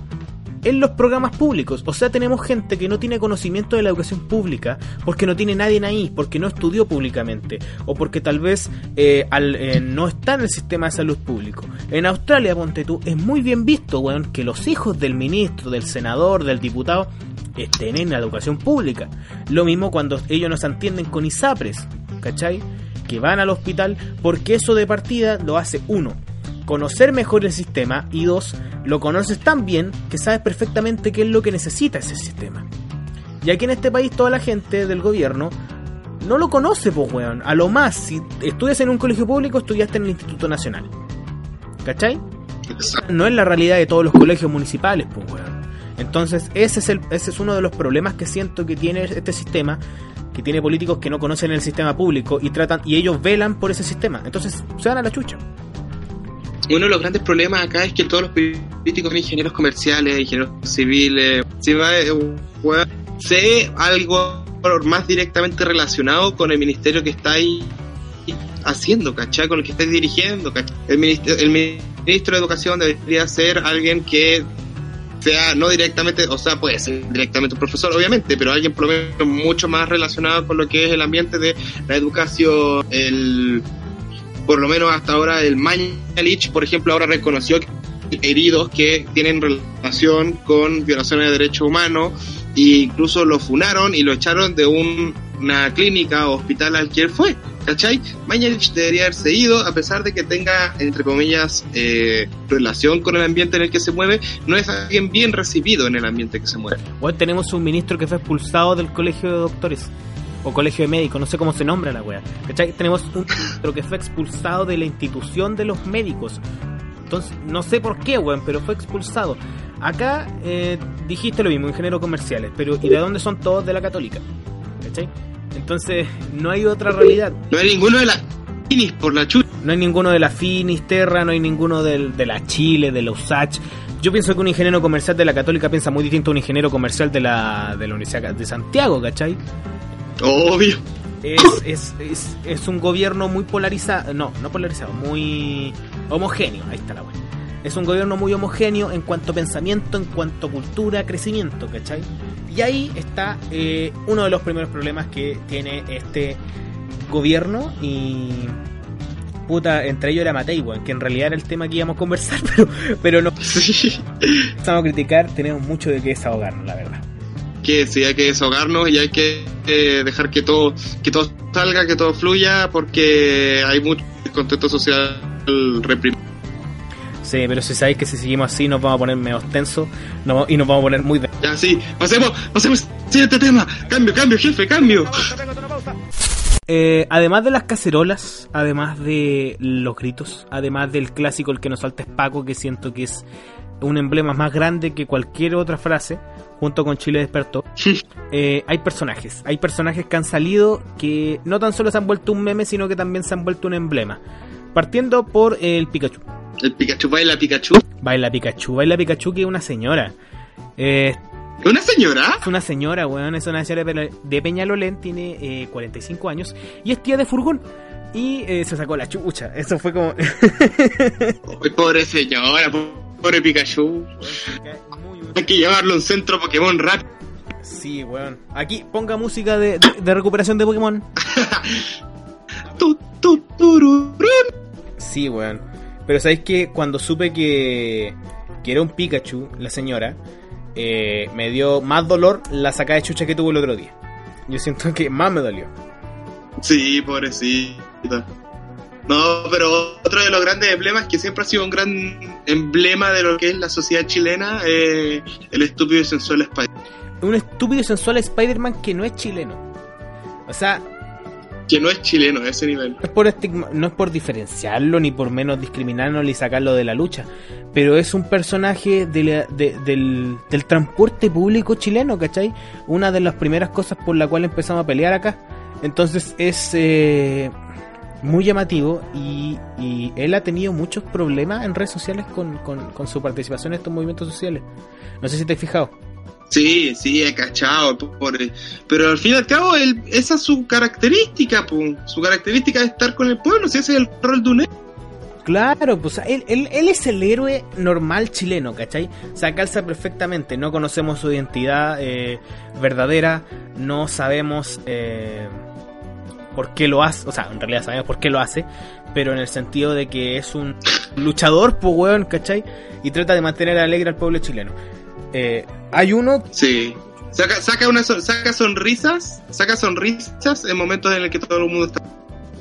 en los programas públicos. O sea, tenemos gente que no tiene conocimiento de la educación pública porque no tiene nadie ahí, porque no estudió públicamente o porque tal vez eh, eh, no está en el sistema de salud público. En Australia, ponte tú, es muy bien visto, weón, que los hijos del ministro, del senador, del diputado estén en la educación pública. Lo mismo cuando ellos no se entienden con ISAPRES, ¿cachai? Que van al hospital porque eso de partida lo hace uno, conocer mejor el sistema y dos, lo conoces tan bien que sabes perfectamente qué es lo que necesita ese sistema. Y aquí en este país toda la gente del gobierno no lo conoce, pues weón. A lo más, si estudias en un colegio público, estudiaste en el Instituto Nacional. ¿Cachai? No es la realidad de todos los colegios municipales, pues weón. Entonces, ese es, el, ese es uno de los problemas que siento que tiene este sistema, que tiene políticos que no conocen el sistema público y tratan y ellos velan por ese sistema. Entonces, se dan a la chucha uno de los grandes problemas acá es que todos los políticos son ingenieros comerciales, ingenieros civiles. Si va, sé algo más directamente relacionado con el ministerio que está ahí haciendo, ¿cachai? Con el que estáis dirigiendo, El, ministerio, el ministro de Educación debería ser alguien que sea no directamente, o sea, puede ser directamente un profesor, obviamente, pero alguien por lo menos mucho más relacionado con lo que es el ambiente de la educación, el por lo menos hasta ahora el Mañalich, por ejemplo, ahora reconoció heridos que tienen relación con violaciones de derechos humanos e incluso lo funaron y lo echaron de una clínica o hospital al que él fue. ¿Cachai? Mañalich debería haberse ido a pesar de que tenga, entre comillas, eh, relación con el ambiente en el que se mueve, no es alguien bien recibido en el ambiente que se mueve. Bueno, tenemos un ministro que fue expulsado del colegio de doctores o colegio de médicos, no sé cómo se nombra la wea. ¿Cachai? Tenemos un ministro que fue expulsado de la institución de los médicos. Entonces, no sé por qué, weón, pero fue expulsado. Acá eh, dijiste lo mismo, ingenieros comerciales, pero ¿y de dónde son todos de la católica? ¿Cachai? Entonces, no hay otra realidad. No hay ninguno de la Finis por la chucha. No hay ninguno de la Finis, Terra, no hay ninguno de, de la Chile, de la USACH. Yo pienso que un ingeniero comercial de la Católica piensa muy distinto a un ingeniero comercial de la, de la Universidad de Santiago, ¿cachai? Obvio. Es, es, es, un gobierno muy polarizado, no, no polarizado, muy homogéneo, ahí está la buena. Es un gobierno muy homogéneo en cuanto a pensamiento, en cuanto a cultura, crecimiento, ¿cachai? Y ahí está eh, uno de los primeros problemas que tiene este gobierno y... Puta, entre ellos era Matei, que en realidad era el tema que íbamos a conversar, (laughs) pero, pero no. (laughs) Estamos a criticar, tenemos mucho de qué desahogarnos, la verdad que sí hay que desahogarnos y hay que eh, dejar que todo, que todo salga, que todo fluya, porque hay mucho contexto social reprimido. Sí, pero si sabéis que si seguimos así nos vamos a poner medio tensos no, y nos vamos a poner muy... Ya, sí, pasemos, pasemos siguiente tema. Cambio, cambio, jefe, cambio. Eh, además de las cacerolas, además de los gritos, además del clásico el que nos falta es Paco, que siento que es un emblema más grande que cualquier otra frase, junto con Chile despertó, eh, hay personajes. Hay personajes que han salido que no tan solo se han vuelto un meme, sino que también se han vuelto un emblema. Partiendo por el Pikachu. El Pikachu baila Pikachu. Baila Pikachu, baila Pikachu que es una señora. Eh, ¿Una señora? es una señora, weón, es una señora de Pe- de Peñalolén, tiene eh, 45 años y es tía de furgón. Y eh, se sacó la chucha. Eso fue como. Pobre señora, pobre Pikachu. Hay que llevarlo a un centro Pokémon rápido. Sí, weón. Aquí ponga música de, de- de recuperación de Pokémon. (laughs) Sí, weón. Pero sabéis que cuando supe que, que era un Pikachu, la señora, eh, me dio más dolor la sacada de chucha que tuvo el otro día. Yo siento que más me dolió. Sí, pobrecita. No, pero otro de los grandes emblemas que siempre ha sido un gran emblema de lo que es la sociedad chilena, eh, el estúpido y sensual Spider. Un estúpido y sensual Spider-Man que no es chileno. O sea, Que no es chileno a ese nivel. no es por estigma- no es por diferenciarlo, ni por menos discriminarlo, ni sacarlo de la lucha. Pero es un personaje de la- de- del, del transporte público chileno, ¿cachai? Una de las primeras cosas por la cual empezamos a pelear acá. Entonces es eh, muy llamativo y, y él ha tenido muchos problemas en redes sociales con, con- con su participación en estos movimientos sociales. No sé si te has fijado. Sí, sí, he cachado, pobre. Pero al fin y al cabo, él- esa es su característica, pu. Su característica es estar con el pueblo, si ese es el rol de un héroe. Claro, pues él, él, él es el héroe normal chileno, ¿cachai? O sea, calza perfectamente. No conocemos su identidad eh, verdadera, no sabemos eh, por qué lo hace, o sea, en realidad sabemos por qué lo hace, pero en el sentido de que es un luchador, pues weón, ¿cachai? Y trata de mantener alegre al pueblo chileno. Eh, hay uno, Sí. Saca, saca, una, saca sonrisas, saca sonrisas en momentos en el que todo el mundo está.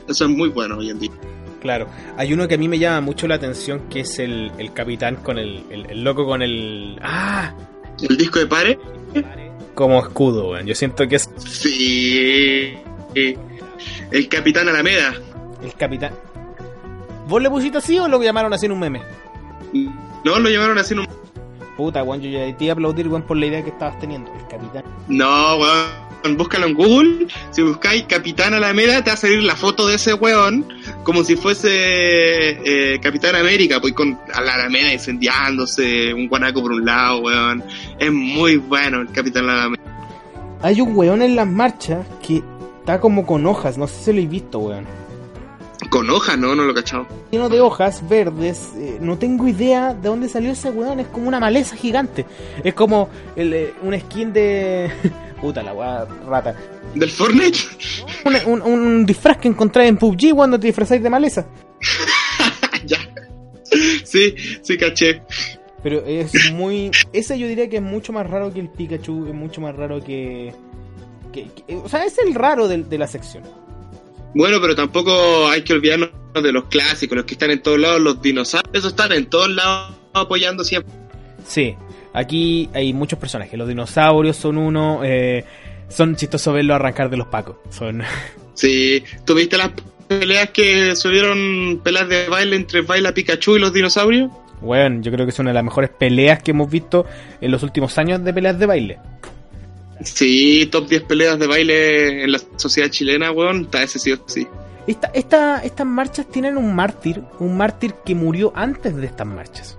Eso es muy bueno hoy en día. claro, hay uno que a mí me llama mucho la atención, que es el, el capitán con el, el, el loco con el... ¡Ah! El disco de Pare, Como escudo, weón. Yo siento que es sí. El Capitán Alameda. El capitán. ¿Vos le pusiste así o lo llamaron así en un meme? No, lo llamaron así en un... Puta, weón, yo ya te iba a aplaudir, weón, por la idea que estabas teniendo. El capitán. No, weón. Búscalo en Google. Si buscáis Capitán Alameda, te va a salir la foto de ese weón como si fuese eh, Capitán América, pues con a la Alameda incendiándose, un guanaco por un lado, weón. Es muy bueno el Capitán Alameda. Hay un weón en las marchas que está como con hojas, no sé si lo he visto, weón. Con hoja, no, no lo he cachado. Lleno de hojas verdes, eh, no tengo idea de dónde salió ese weón, es como una maleza gigante. Es como el, eh, un skin de... (laughs) Puta la weá rata. ¿Del Fortnite? Un, un- un disfraz que encontré en PUBG cuando te disfrazáis de maleza. (laughs) ya. Sí, sí, caché. Pero es muy. Ese yo diría que es mucho más raro que el Pikachu, es mucho más raro que. Que- que- o sea, es el raro de, la sección. Bueno, pero tampoco hay que olvidarnos de los clásicos, los que están en todos lados, los dinosaurios, esos están en todos lados apoyando siempre. Sí, aquí hay muchos personajes. Los dinosaurios son uno. eh, son chistosos verlos arrancar de los pacos. Son. (laughs) Sí, ¿tuviste las peleas que subieron peleas de baile entre Baila Pikachu y los dinosaurios? Bueno, yo creo que es una de las mejores peleas que hemos visto en los últimos años de peleas de baile. Sí, top 10 peleas de baile en la sociedad chilena, weón, está ese sí o sí. Esta, esta, estas marchas tienen un mártir, un mártir que murió antes de estas marchas.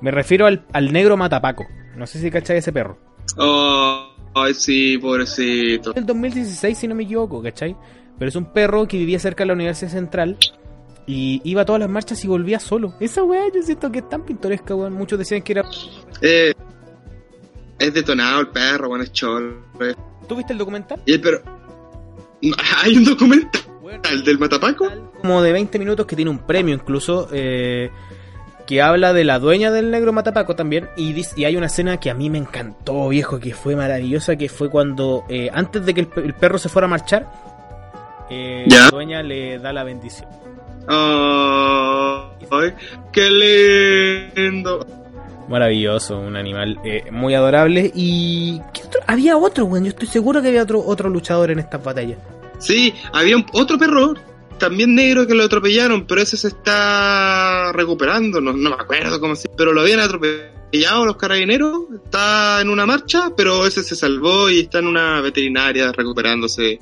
Me refiero al, al negro matapaco. No sé si cachai ese perro. Oh, ay, sí, pobrecito. del 2016, si no me equivoco, ¿cachai? Pero es un perro que vivía cerca de la Universidad Central y iba a todas las marchas y volvía solo. Esa weá yo siento que es tan pintoresca, weón. Muchos decían que era... Eh, es detonado el perro, weón, es eh. ¿Tú viste el documental? Y el. No, Hay un documental del Matapaco. Como de 20 minutos que tiene un premio incluso, eh, que habla de la dueña del negro matapaco también. Y, dice- y hay una escena que a mí me encantó, viejo, que fue maravillosa, que fue cuando, eh, antes de que el, pe- el perro se fuera a marchar, eh, Ya. la dueña le da la bendición. Ay, qué lindo. Maravilloso, un animal eh, muy adorable. Y ¿qué otro? había otro, weón. Yo estoy seguro que había otro otro luchador en estas batallas. Sí, había un- otro perro también negro que lo atropellaron, pero ese se está recuperando, no, me acuerdo cómo se... Pero lo habían atropellado los carabineros, está en una marcha, pero ese se salvó y está en una veterinaria recuperándose.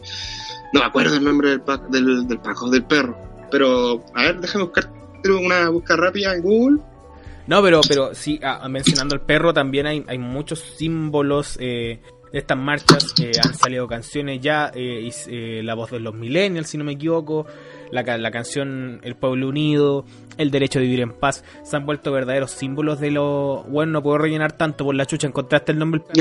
No me acuerdo el nombre del, pa- del, del Paco, del perro. Pero, a ver, déjame buscar una búsqueda rápida en Google. No, pero, pero sí, ah, mencionando al perro, también hay, hay muchos símbolos eh, de estas marchas. eh, han salido canciones ya, eh, y, eh, La voz de los millennials, si no me equivoco, la, la canción El pueblo unido, El derecho a vivir en paz. Se han vuelto verdaderos símbolos de lo... Bueno, no puedo rellenar tanto por la chucha, encontraste el nombre. (laughs)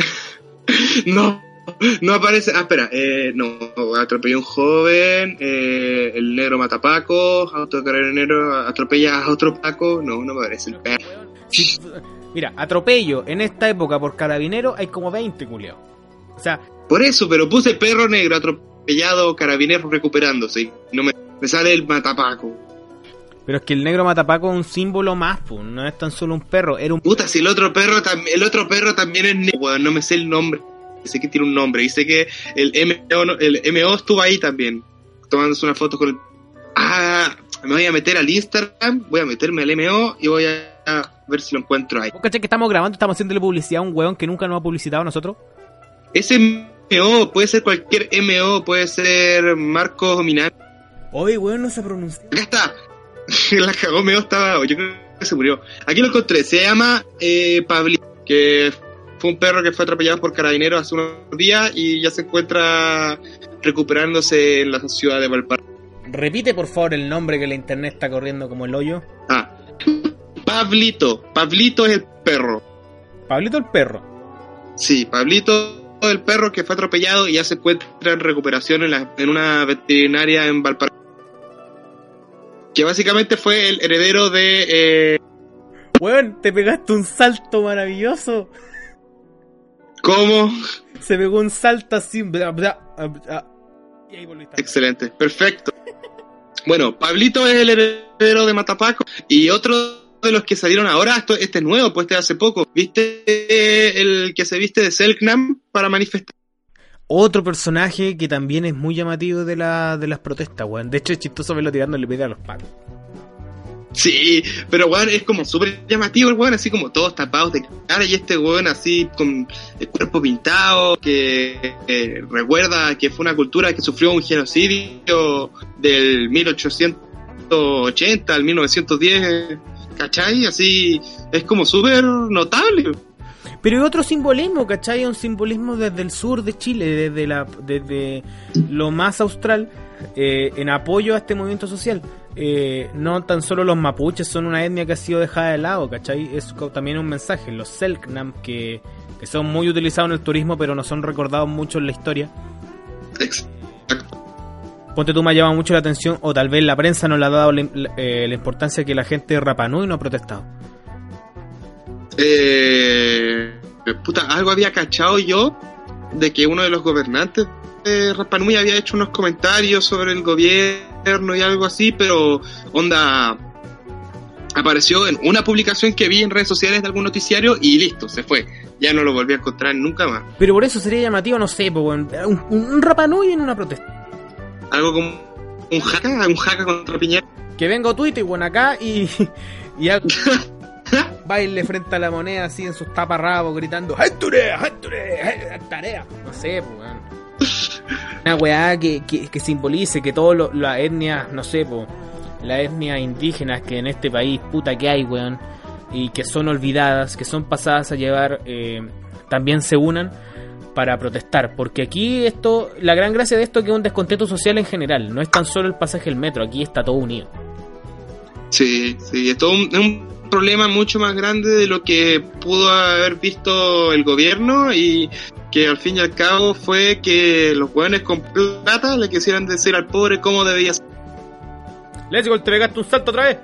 No, (laughs) no aparece. Ah, espera, eh, no, atropelló a un joven, eh, el negro mata Paco, autocarabinero atropella a otro Paco, no, no me aparece el perro. Mira, atropello en esta época por carabinero hay como 20, culeo. O sea, Por eso, pero puse perro negro atropellado, carabinero recuperándose, no me, me sale el matapaco. pero es que el negro matapaco es un símbolo más, pues, no es tan solo un perro, era un Puta, si el otro perro también, el otro perro también es negro, no me sé el nombre. Sé que tiene un nombre, y sé que el MO, el MO estuvo ahí también, tomándose una foto con el... Ah, me voy a meter al Instagram, voy a meterme al MO y voy a ver si lo encuentro ahí. ¿Vos cachai que estamos grabando, estamos haciéndole publicidad a un weón que nunca nos ha publicitado a nosotros? Ese MO puede ser cualquier MO, puede ser Marcos Minami. Oye, weón, no se pronuncia. Acá está. (laughs) La cagó, MO estaba, yo creo que se murió. Aquí lo encontré, se llama eh, Pablito, que fue un perro que fue atropellado por carabineros hace unos días y ya se encuentra recuperándose en la ciudad de Valparaíso. Repite por favor el nombre que la internet está corriendo como el hoyo. Ah, Pablito, Pablito es el perro. Pablito el perro. Sí, Pablito el perro que fue atropellado y ya se encuentra en recuperación en, la- en una veterinaria en Valparaíso. Que básicamente fue el heredero de... eh, Weón, te pegaste un salto maravilloso. ¿Cómo? Se pegó un salto así. bla, bla, bla, y ahí volviste. Excelente, perfecto. (laughs) Bueno, Pablito es el heredero de Matapaco y otro de los que salieron ahora, esto, este es nuevo, pues este hace poco. ¿Viste eh, el que se viste de Selknam para manifestar? Otro personaje que también es muy llamativo de, la, de las protestas, weón. De hecho, es chistoso verlo tirándole piedra a los pacos. Sí, pero weón, es como súper llamativo el weón, así como todos tapados de cara y este weón así con el cuerpo pintado, que eh, recuerda que fue una cultura que sufrió un genocidio del 1880 al 1910, ¿cachai? Así es como súper notable. Pero hay otro simbolismo, ¿cachai? Un simbolismo desde el sur de Chile, desde, la, desde lo más austral, eh, en apoyo a este movimiento social. Eh, no tan solo los mapuches son una etnia que ha sido dejada de lado, ¿cachai? Es también un mensaje. Los Selknam, que, que son muy utilizados en el turismo, pero no son recordados mucho en la historia. Exacto. Ponte tú me ha llamado mucho la atención, o tal vez la prensa no le ha dado la, la- eh, la importancia que la gente de Rapanui no ha protestado. Eh, puta, algo había cachado yo de que uno de los gobernantes de Rapanui había hecho unos comentarios sobre el gobierno y algo así, pero onda apareció en una publicación que vi en redes sociales de algún noticiario y listo, se fue. Ya no lo volví a encontrar nunca más. Pero por eso sería llamativo, no sé, un, un, un Rapanui en una protesta. Algo como un jaca, un jaca contra Piñera. que venga Twitter, bueno, acá y, (laughs) y haga (laughs) baile frente a la moneda así en sus taparrabos gritando ¡Hatture! ¡Hatture! ¡Tarea! No sé, pues. Una weá que, que, que simbolice que todas las etnias, no sé, pues, las etnias indígenas que en este país, puta que hay, weón, y que son olvidadas, que son pasadas a llevar, eh, también se unan para protestar, porque aquí esto, la gran gracia de esto es que es un descontento social en general, no es tan solo el pasaje del metro, aquí está todo unido. Sí, sí, es todo un problema mucho más grande de lo que pudo haber visto el gobierno y que al fin y al cabo fue que los jóvenes con plata le quisieran decir al pobre cómo debía ser. Let's go, te pegaste un salto otra vez.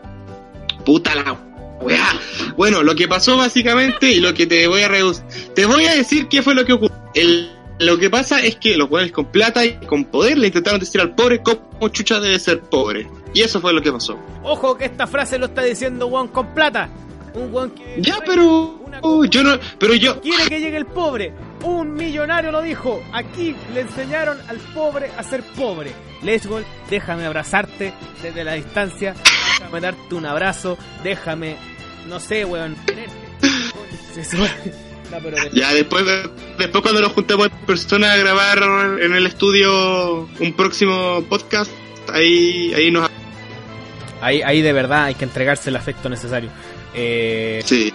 Puta la weá. Bueno, lo que pasó básicamente y lo que te voy a reducir, te voy a decir qué fue lo que ocurrió. El, lo que pasa es que los jóvenes con plata y con poder le intentaron decir al pobre cómo chucha debe ser pobre. Y eso fue lo que pasó. Ojo que esta frase lo está diciendo Juan con plata. Un Juan que Ya, pero Una yo no, pero yo quiere que llegue el pobre. Un millonario lo dijo. Aquí le enseñaron al pobre a ser pobre. Lesgol, déjame abrazarte desde la distancia. Déjame darte un abrazo. Déjame, no sé, weón. (laughs) No, pero Ya, después, después cuando nos juntemos en persona a grabar en el estudio un próximo podcast, ahí, ahí nos... Ahí, ahí de verdad hay que entregarse el afecto necesario. Eh, sí.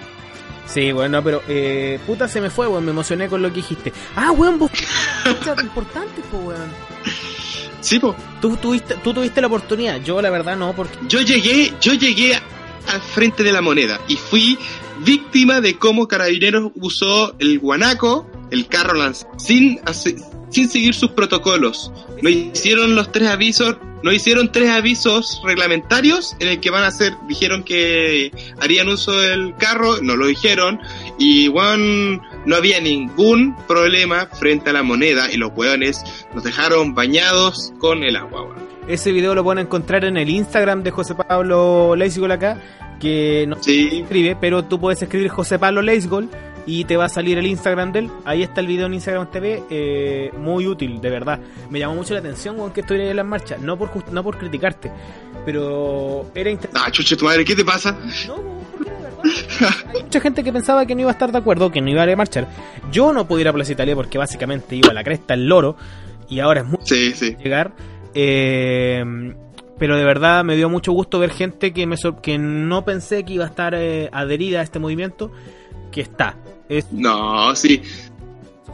Sí, bueno, pero eh, puta se me fue, weón, me emocioné con lo que dijiste. Ah, weón, vos (laughs) importante, pues, weón. Sí, po. Tú tuviste, tú tuviste la oportunidad, yo la verdad no, porque... Yo llegué, yo llegué al frente de la moneda y fui víctima de cómo Carabineros usó el guanaco, el carro lanzado, sin, sin seguir sus protocolos. No hicieron los tres avisos, no hicieron tres avisos reglamentarios en el que van a hacer, dijeron que harían uso del carro, no lo dijeron, y bueno, no había ningún problema frente a la moneda y los hueones nos dejaron bañados con el agua. Ese video lo pueden encontrar en el Instagram de José Pablo Leisgol acá, que no se escribe, pero tú puedes escribir José Pablo Leisgol y te va a salir el Instagram de él. Ahí está el video en Instagram TV, eh, muy útil, de verdad. Me llamó mucho la atención con que estuviera en la marcha, no por no por criticarte, pero era interesante. Ah, chuche tu madre, ¿qué te pasa? No, porque de verdad. Hay mucha gente que pensaba que no iba a estar de acuerdo, que no iba a ir a marchar. Yo no pude ir a Plaza Italia porque básicamente iba a la cresta el loro y ahora es muy sí, sí. llegar. Eh, pero de verdad me dio mucho gusto ver gente que me que no pensé que iba a estar eh, adherida a este movimiento, que está. No, sí.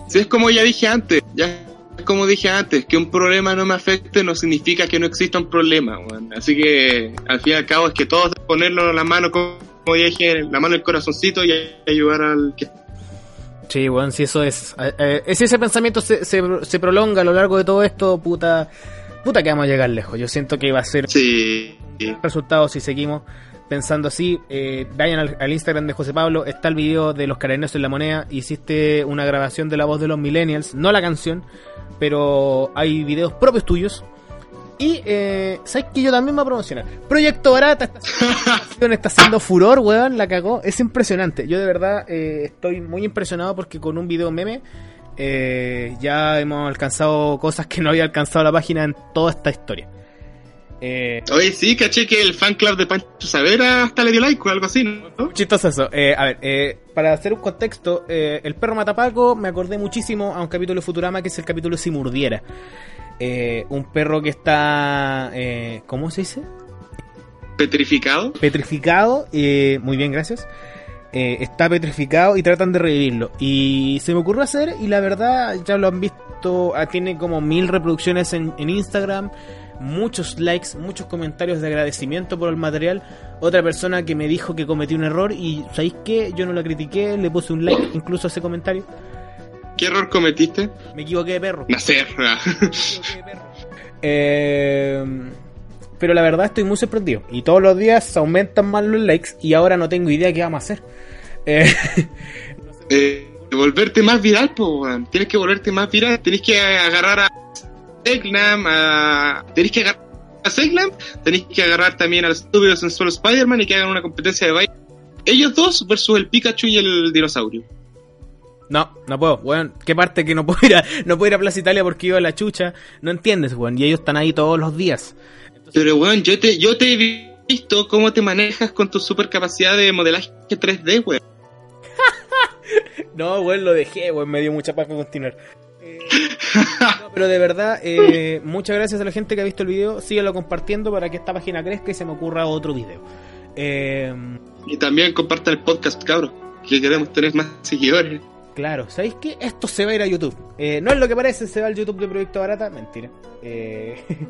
Sí, es como ya dije antes, ya es como dije antes, que un problema no me afecte no significa que no exista un problema. Así que al fin y al cabo es que todos ponerlo en la mano, como ya dije, la mano en el corazoncito y ayudar al que Sí, bueno, si eso es. Eh, si ese pensamiento se, se, se, prolonga a lo largo de todo esto, puta, puta que vamos a llegar lejos. Yo siento que va a ser sí. resultado si seguimos pensando así. Eh, vayan al, Instagram de José Pablo, está el video de los carabineros en la moneda. Hiciste una grabación de la voz de los millennials, no la canción, pero hay videos propios tuyos. Y, eh, ¿sabes que yo también me voy a promocionar? Proyecto Barata está, está haciendo furor, weón, la cagó. Es impresionante. Yo de verdad eh, estoy muy impresionado porque con un video meme eh, ya hemos alcanzado cosas que no había alcanzado la página en toda esta historia. Eh, Oye, sí, caché que el fan club de Pancho Savera hasta le dio like o algo así, ¿no? Chistoso eso. Eh, a ver, eh, para hacer un contexto, eh, El perro matapaco me acordé muchísimo a un capítulo de Futurama que es el capítulo Si Murdiera. un perro que está. ¿Cómo se dice? Petrificado. Petrificado, muy bien, gracias. Está petrificado y tratan de revivirlo. Y se me ocurrió hacer, y la verdad, ya lo han visto, ah, tiene como mil reproducciones en, Instagram, muchos likes, muchos comentarios de agradecimiento por el material. Otra persona que me dijo que cometí un error y ¿sabéis qué? Yo no la critiqué, le puse un like incluso a ese comentario. ¿Qué error cometiste? Me equivoqué de perro. Nacer. Eh, pero la verdad estoy muy sorprendido. Y todos los días aumentan más los likes y ahora no tengo idea qué vamos a hacer. Eh, eh, volverte más viral, pues, tienes que volverte más viral. Tienes que agarrar a Segnam, a... Tienes que agarrar a Segnam, tenés que agarrar también al estúpido sensual Spider-Man y que hagan una competencia de baile. Ellos dos versus el Pikachu y el dinosaurio. No, no puedo, weón. ¿Qué parte que no puedo ir a, no puedo ir a Plaza Italia porque iba a la chucha? No entiendes, weón. Y ellos están ahí todos los días. Pero, weón, yo te, yo te he visto cómo te manejas con tu super capacidad de modelaje 3D, weón. (laughs) no, weón, lo dejé, weón. Me dio mucha paz continuar. Eh, pero de verdad, eh, muchas gracias a la gente que ha visto el video. Síguelo compartiendo para que esta página crezca y se me ocurra otro video. Eh, y también compartan el podcast, cabrón. Que queremos tener más seguidores. Claro, ¿sabéis qué? Esto se va a ir a YouTube. no es lo que parece, se va al YouTube de Proyecto Barata. Mentira. Eh. (laughs)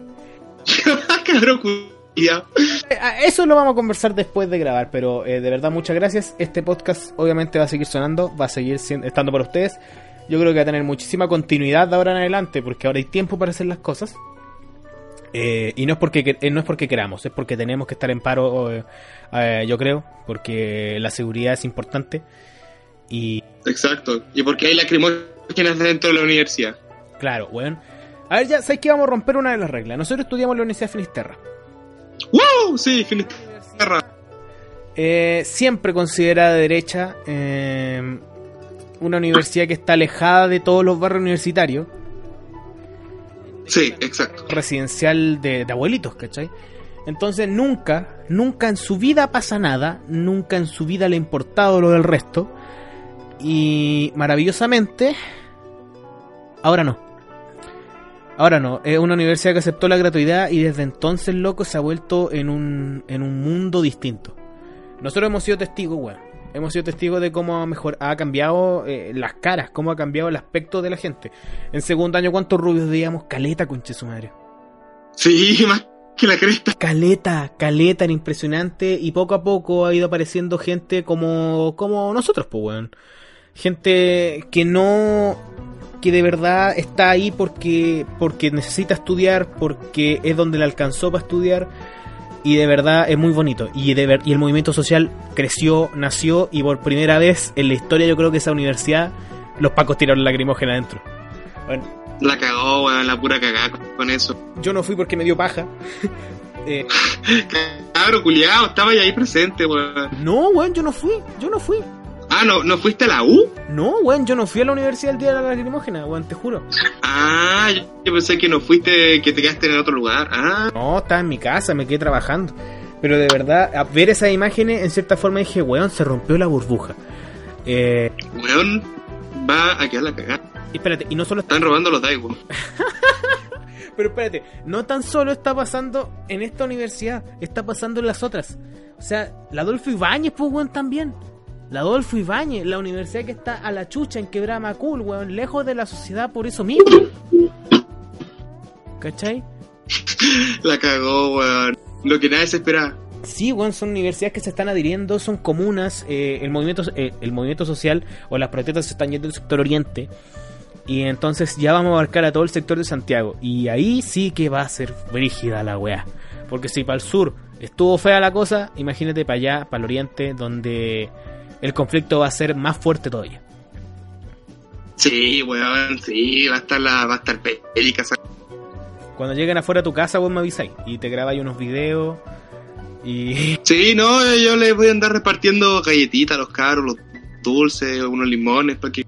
Eh, eso lo vamos a conversar después de grabar, pero eh, de verdad muchas gracias. Este podcast obviamente va a seguir sonando, va a seguir estando para ustedes. Yo creo que va a tener muchísima continuidad de ahora en adelante, porque ahora hay tiempo para hacer las cosas. Eh, y no es porque no es porque queramos, es porque tenemos que estar en paro, yo creo, porque la seguridad es importante. Y exacto, y porque hay lacrimógenas dentro de la universidad. Claro, bueno. A ver, ya, ¿sabes que vamos a romper una de las reglas? Nosotros estudiamos en la Universidad de Finisterra. ¡Wow! Sí, Finisterra. Eh, siempre considerada derecha. Una universidad que está alejada de todos los barrios universitarios. Sí, exacto. Residencial de, de abuelitos, ¿cachai? Entonces nunca, nunca en su vida pasa nada, nunca en su vida le ha importado lo del resto. Y maravillosamente, ahora no. Ahora no, es una universidad que aceptó la gratuidad y desde entonces, loco, se ha vuelto en un, en un mundo distinto. Nosotros hemos sido testigos, weón. Hemos sido testigos de cómo ha, mejor, ha cambiado eh, las caras, cómo ha cambiado el aspecto de la gente. En segundo año, ¿cuántos rubios veíamos? Caleta, conche su madre. Sí, (laughs) más que la cresta. Caleta, caleta, era impresionante. Y poco a poco ha ido apareciendo gente como, como nosotros, pues, weón. Gente que no que de verdad está ahí porque porque necesita estudiar, porque es donde le alcanzó para estudiar y de verdad es muy bonito y de ver, y el movimiento social creció, nació y por primera vez en la historia yo creo que esa universidad los pacos tiraron lacrimógena adentro. Bueno, la cagó, weón, la pura cagada con eso. Yo no fui porque me dio paja. (laughs) eh, Cabro culiado, estaba ahí presente, weón. No, weón, yo no fui, yo no fui. Ah, ¿no, ¿no fuiste a la U? No, weón, yo no fui a la universidad el día de la lacrimógena, weón, te juro. Ah, yo pensé que no fuiste, que te quedaste en otro lugar. Ah. No, estaba en mi casa, me quedé trabajando. Pero de verdad, a ver esas imágenes, en cierta forma dije, weón, se rompió la burbuja. Eh... Weón, va a quedar la cagada. Y espérate, y no solo están robando los Daigo. (laughs) Pero espérate, no tan solo está pasando en esta universidad, está pasando en las otras. O sea, la Adolfo Ibáñez, pues, weón, también. La Adolfo Ibáñez, la universidad que está a la chucha en Quebrada Macul, weón, lejos de la sociedad por eso mismo. ¿Cachai? La cagó, weón. Lo que nadie se espera. Sí, weón, son universidades que se están adhiriendo, son comunas, eh, el movimiento eh, el movimiento social o las protestas se están yendo del sector oriente. Y entonces ya vamos a abarcar a todo el sector de Santiago. Y ahí sí que va a ser brígida la weá. Porque si para el sur estuvo fea la cosa, imagínate para allá, para el oriente, donde el conflicto va a ser más fuerte todavía. Sí, weón, sí, va a estar la, va a estar pélica. Cuando lleguen afuera a tu casa, vos me avisáis y te grabáis unos videos y... (laughs) Sí, no, yo les voy a andar repartiendo galletitas a los caros, los dulces, unos limones, para que...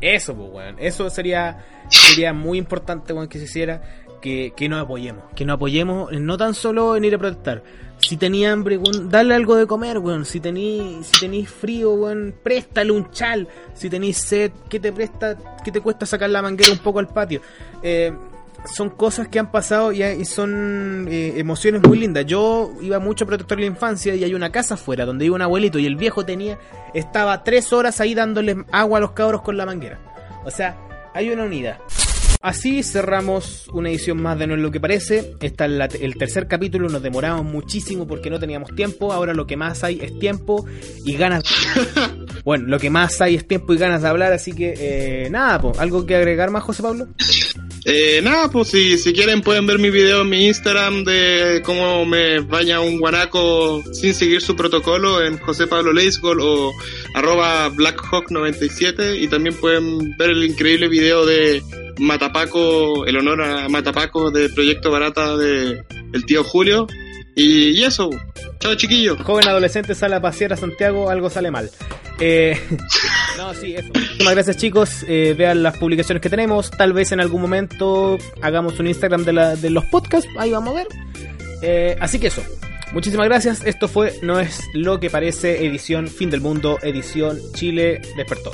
Eso, pues, weón, eso sería, sería muy importante, weón, que se hiciera, que, que nos apoyemos, que nos apoyemos no tan solo en ir a protestar, si tenía hambre, weón, dale algo de comer, weón. Si tenéis si tenéis frío, weón, préstale un chal. Si tenéis sed, ¿qué te presta, qué te cuesta sacar la manguera un poco al patio? Eh, son cosas que han pasado y, son eh, emociones muy lindas. Yo iba mucho a protector de la infancia y hay una casa afuera donde iba un abuelito y el viejo tenía, estaba tres horas ahí dándole agua a los cabros con la manguera. O sea, hay una unidad. Así cerramos una edición más de No es lo que parece. Está el, el tercer capítulo, nos demoramos muchísimo porque no teníamos tiempo. Ahora lo que más hay es tiempo y ganas. (laughs) bueno, lo que más hay es tiempo y ganas de hablar. Así que eh, nada, pues, ¿algo que agregar más, José Pablo? Eh, nada, pues si, si quieren pueden ver mi video en mi Instagram de cómo me baña un guanaco sin seguir su protocolo en José Pablo Leisgol o arroba blackhawk97 y también pueden ver el increíble video de Matapaco, el honor a Matapaco del proyecto Barata de el tío Julio. Y, y eso, chao chiquillos. Joven adolescente sale a pasear a Santiago, algo sale mal. Eh, (laughs) no, sí, eso. Muchísimas gracias chicos, eh, vean las publicaciones que tenemos, tal vez en algún momento hagamos un Instagram de, la, de los podcasts, ahí vamos a ver. Eh, así que eso, muchísimas gracias, esto fue No es lo que parece, edición Fin del Mundo, edición Chile despertó.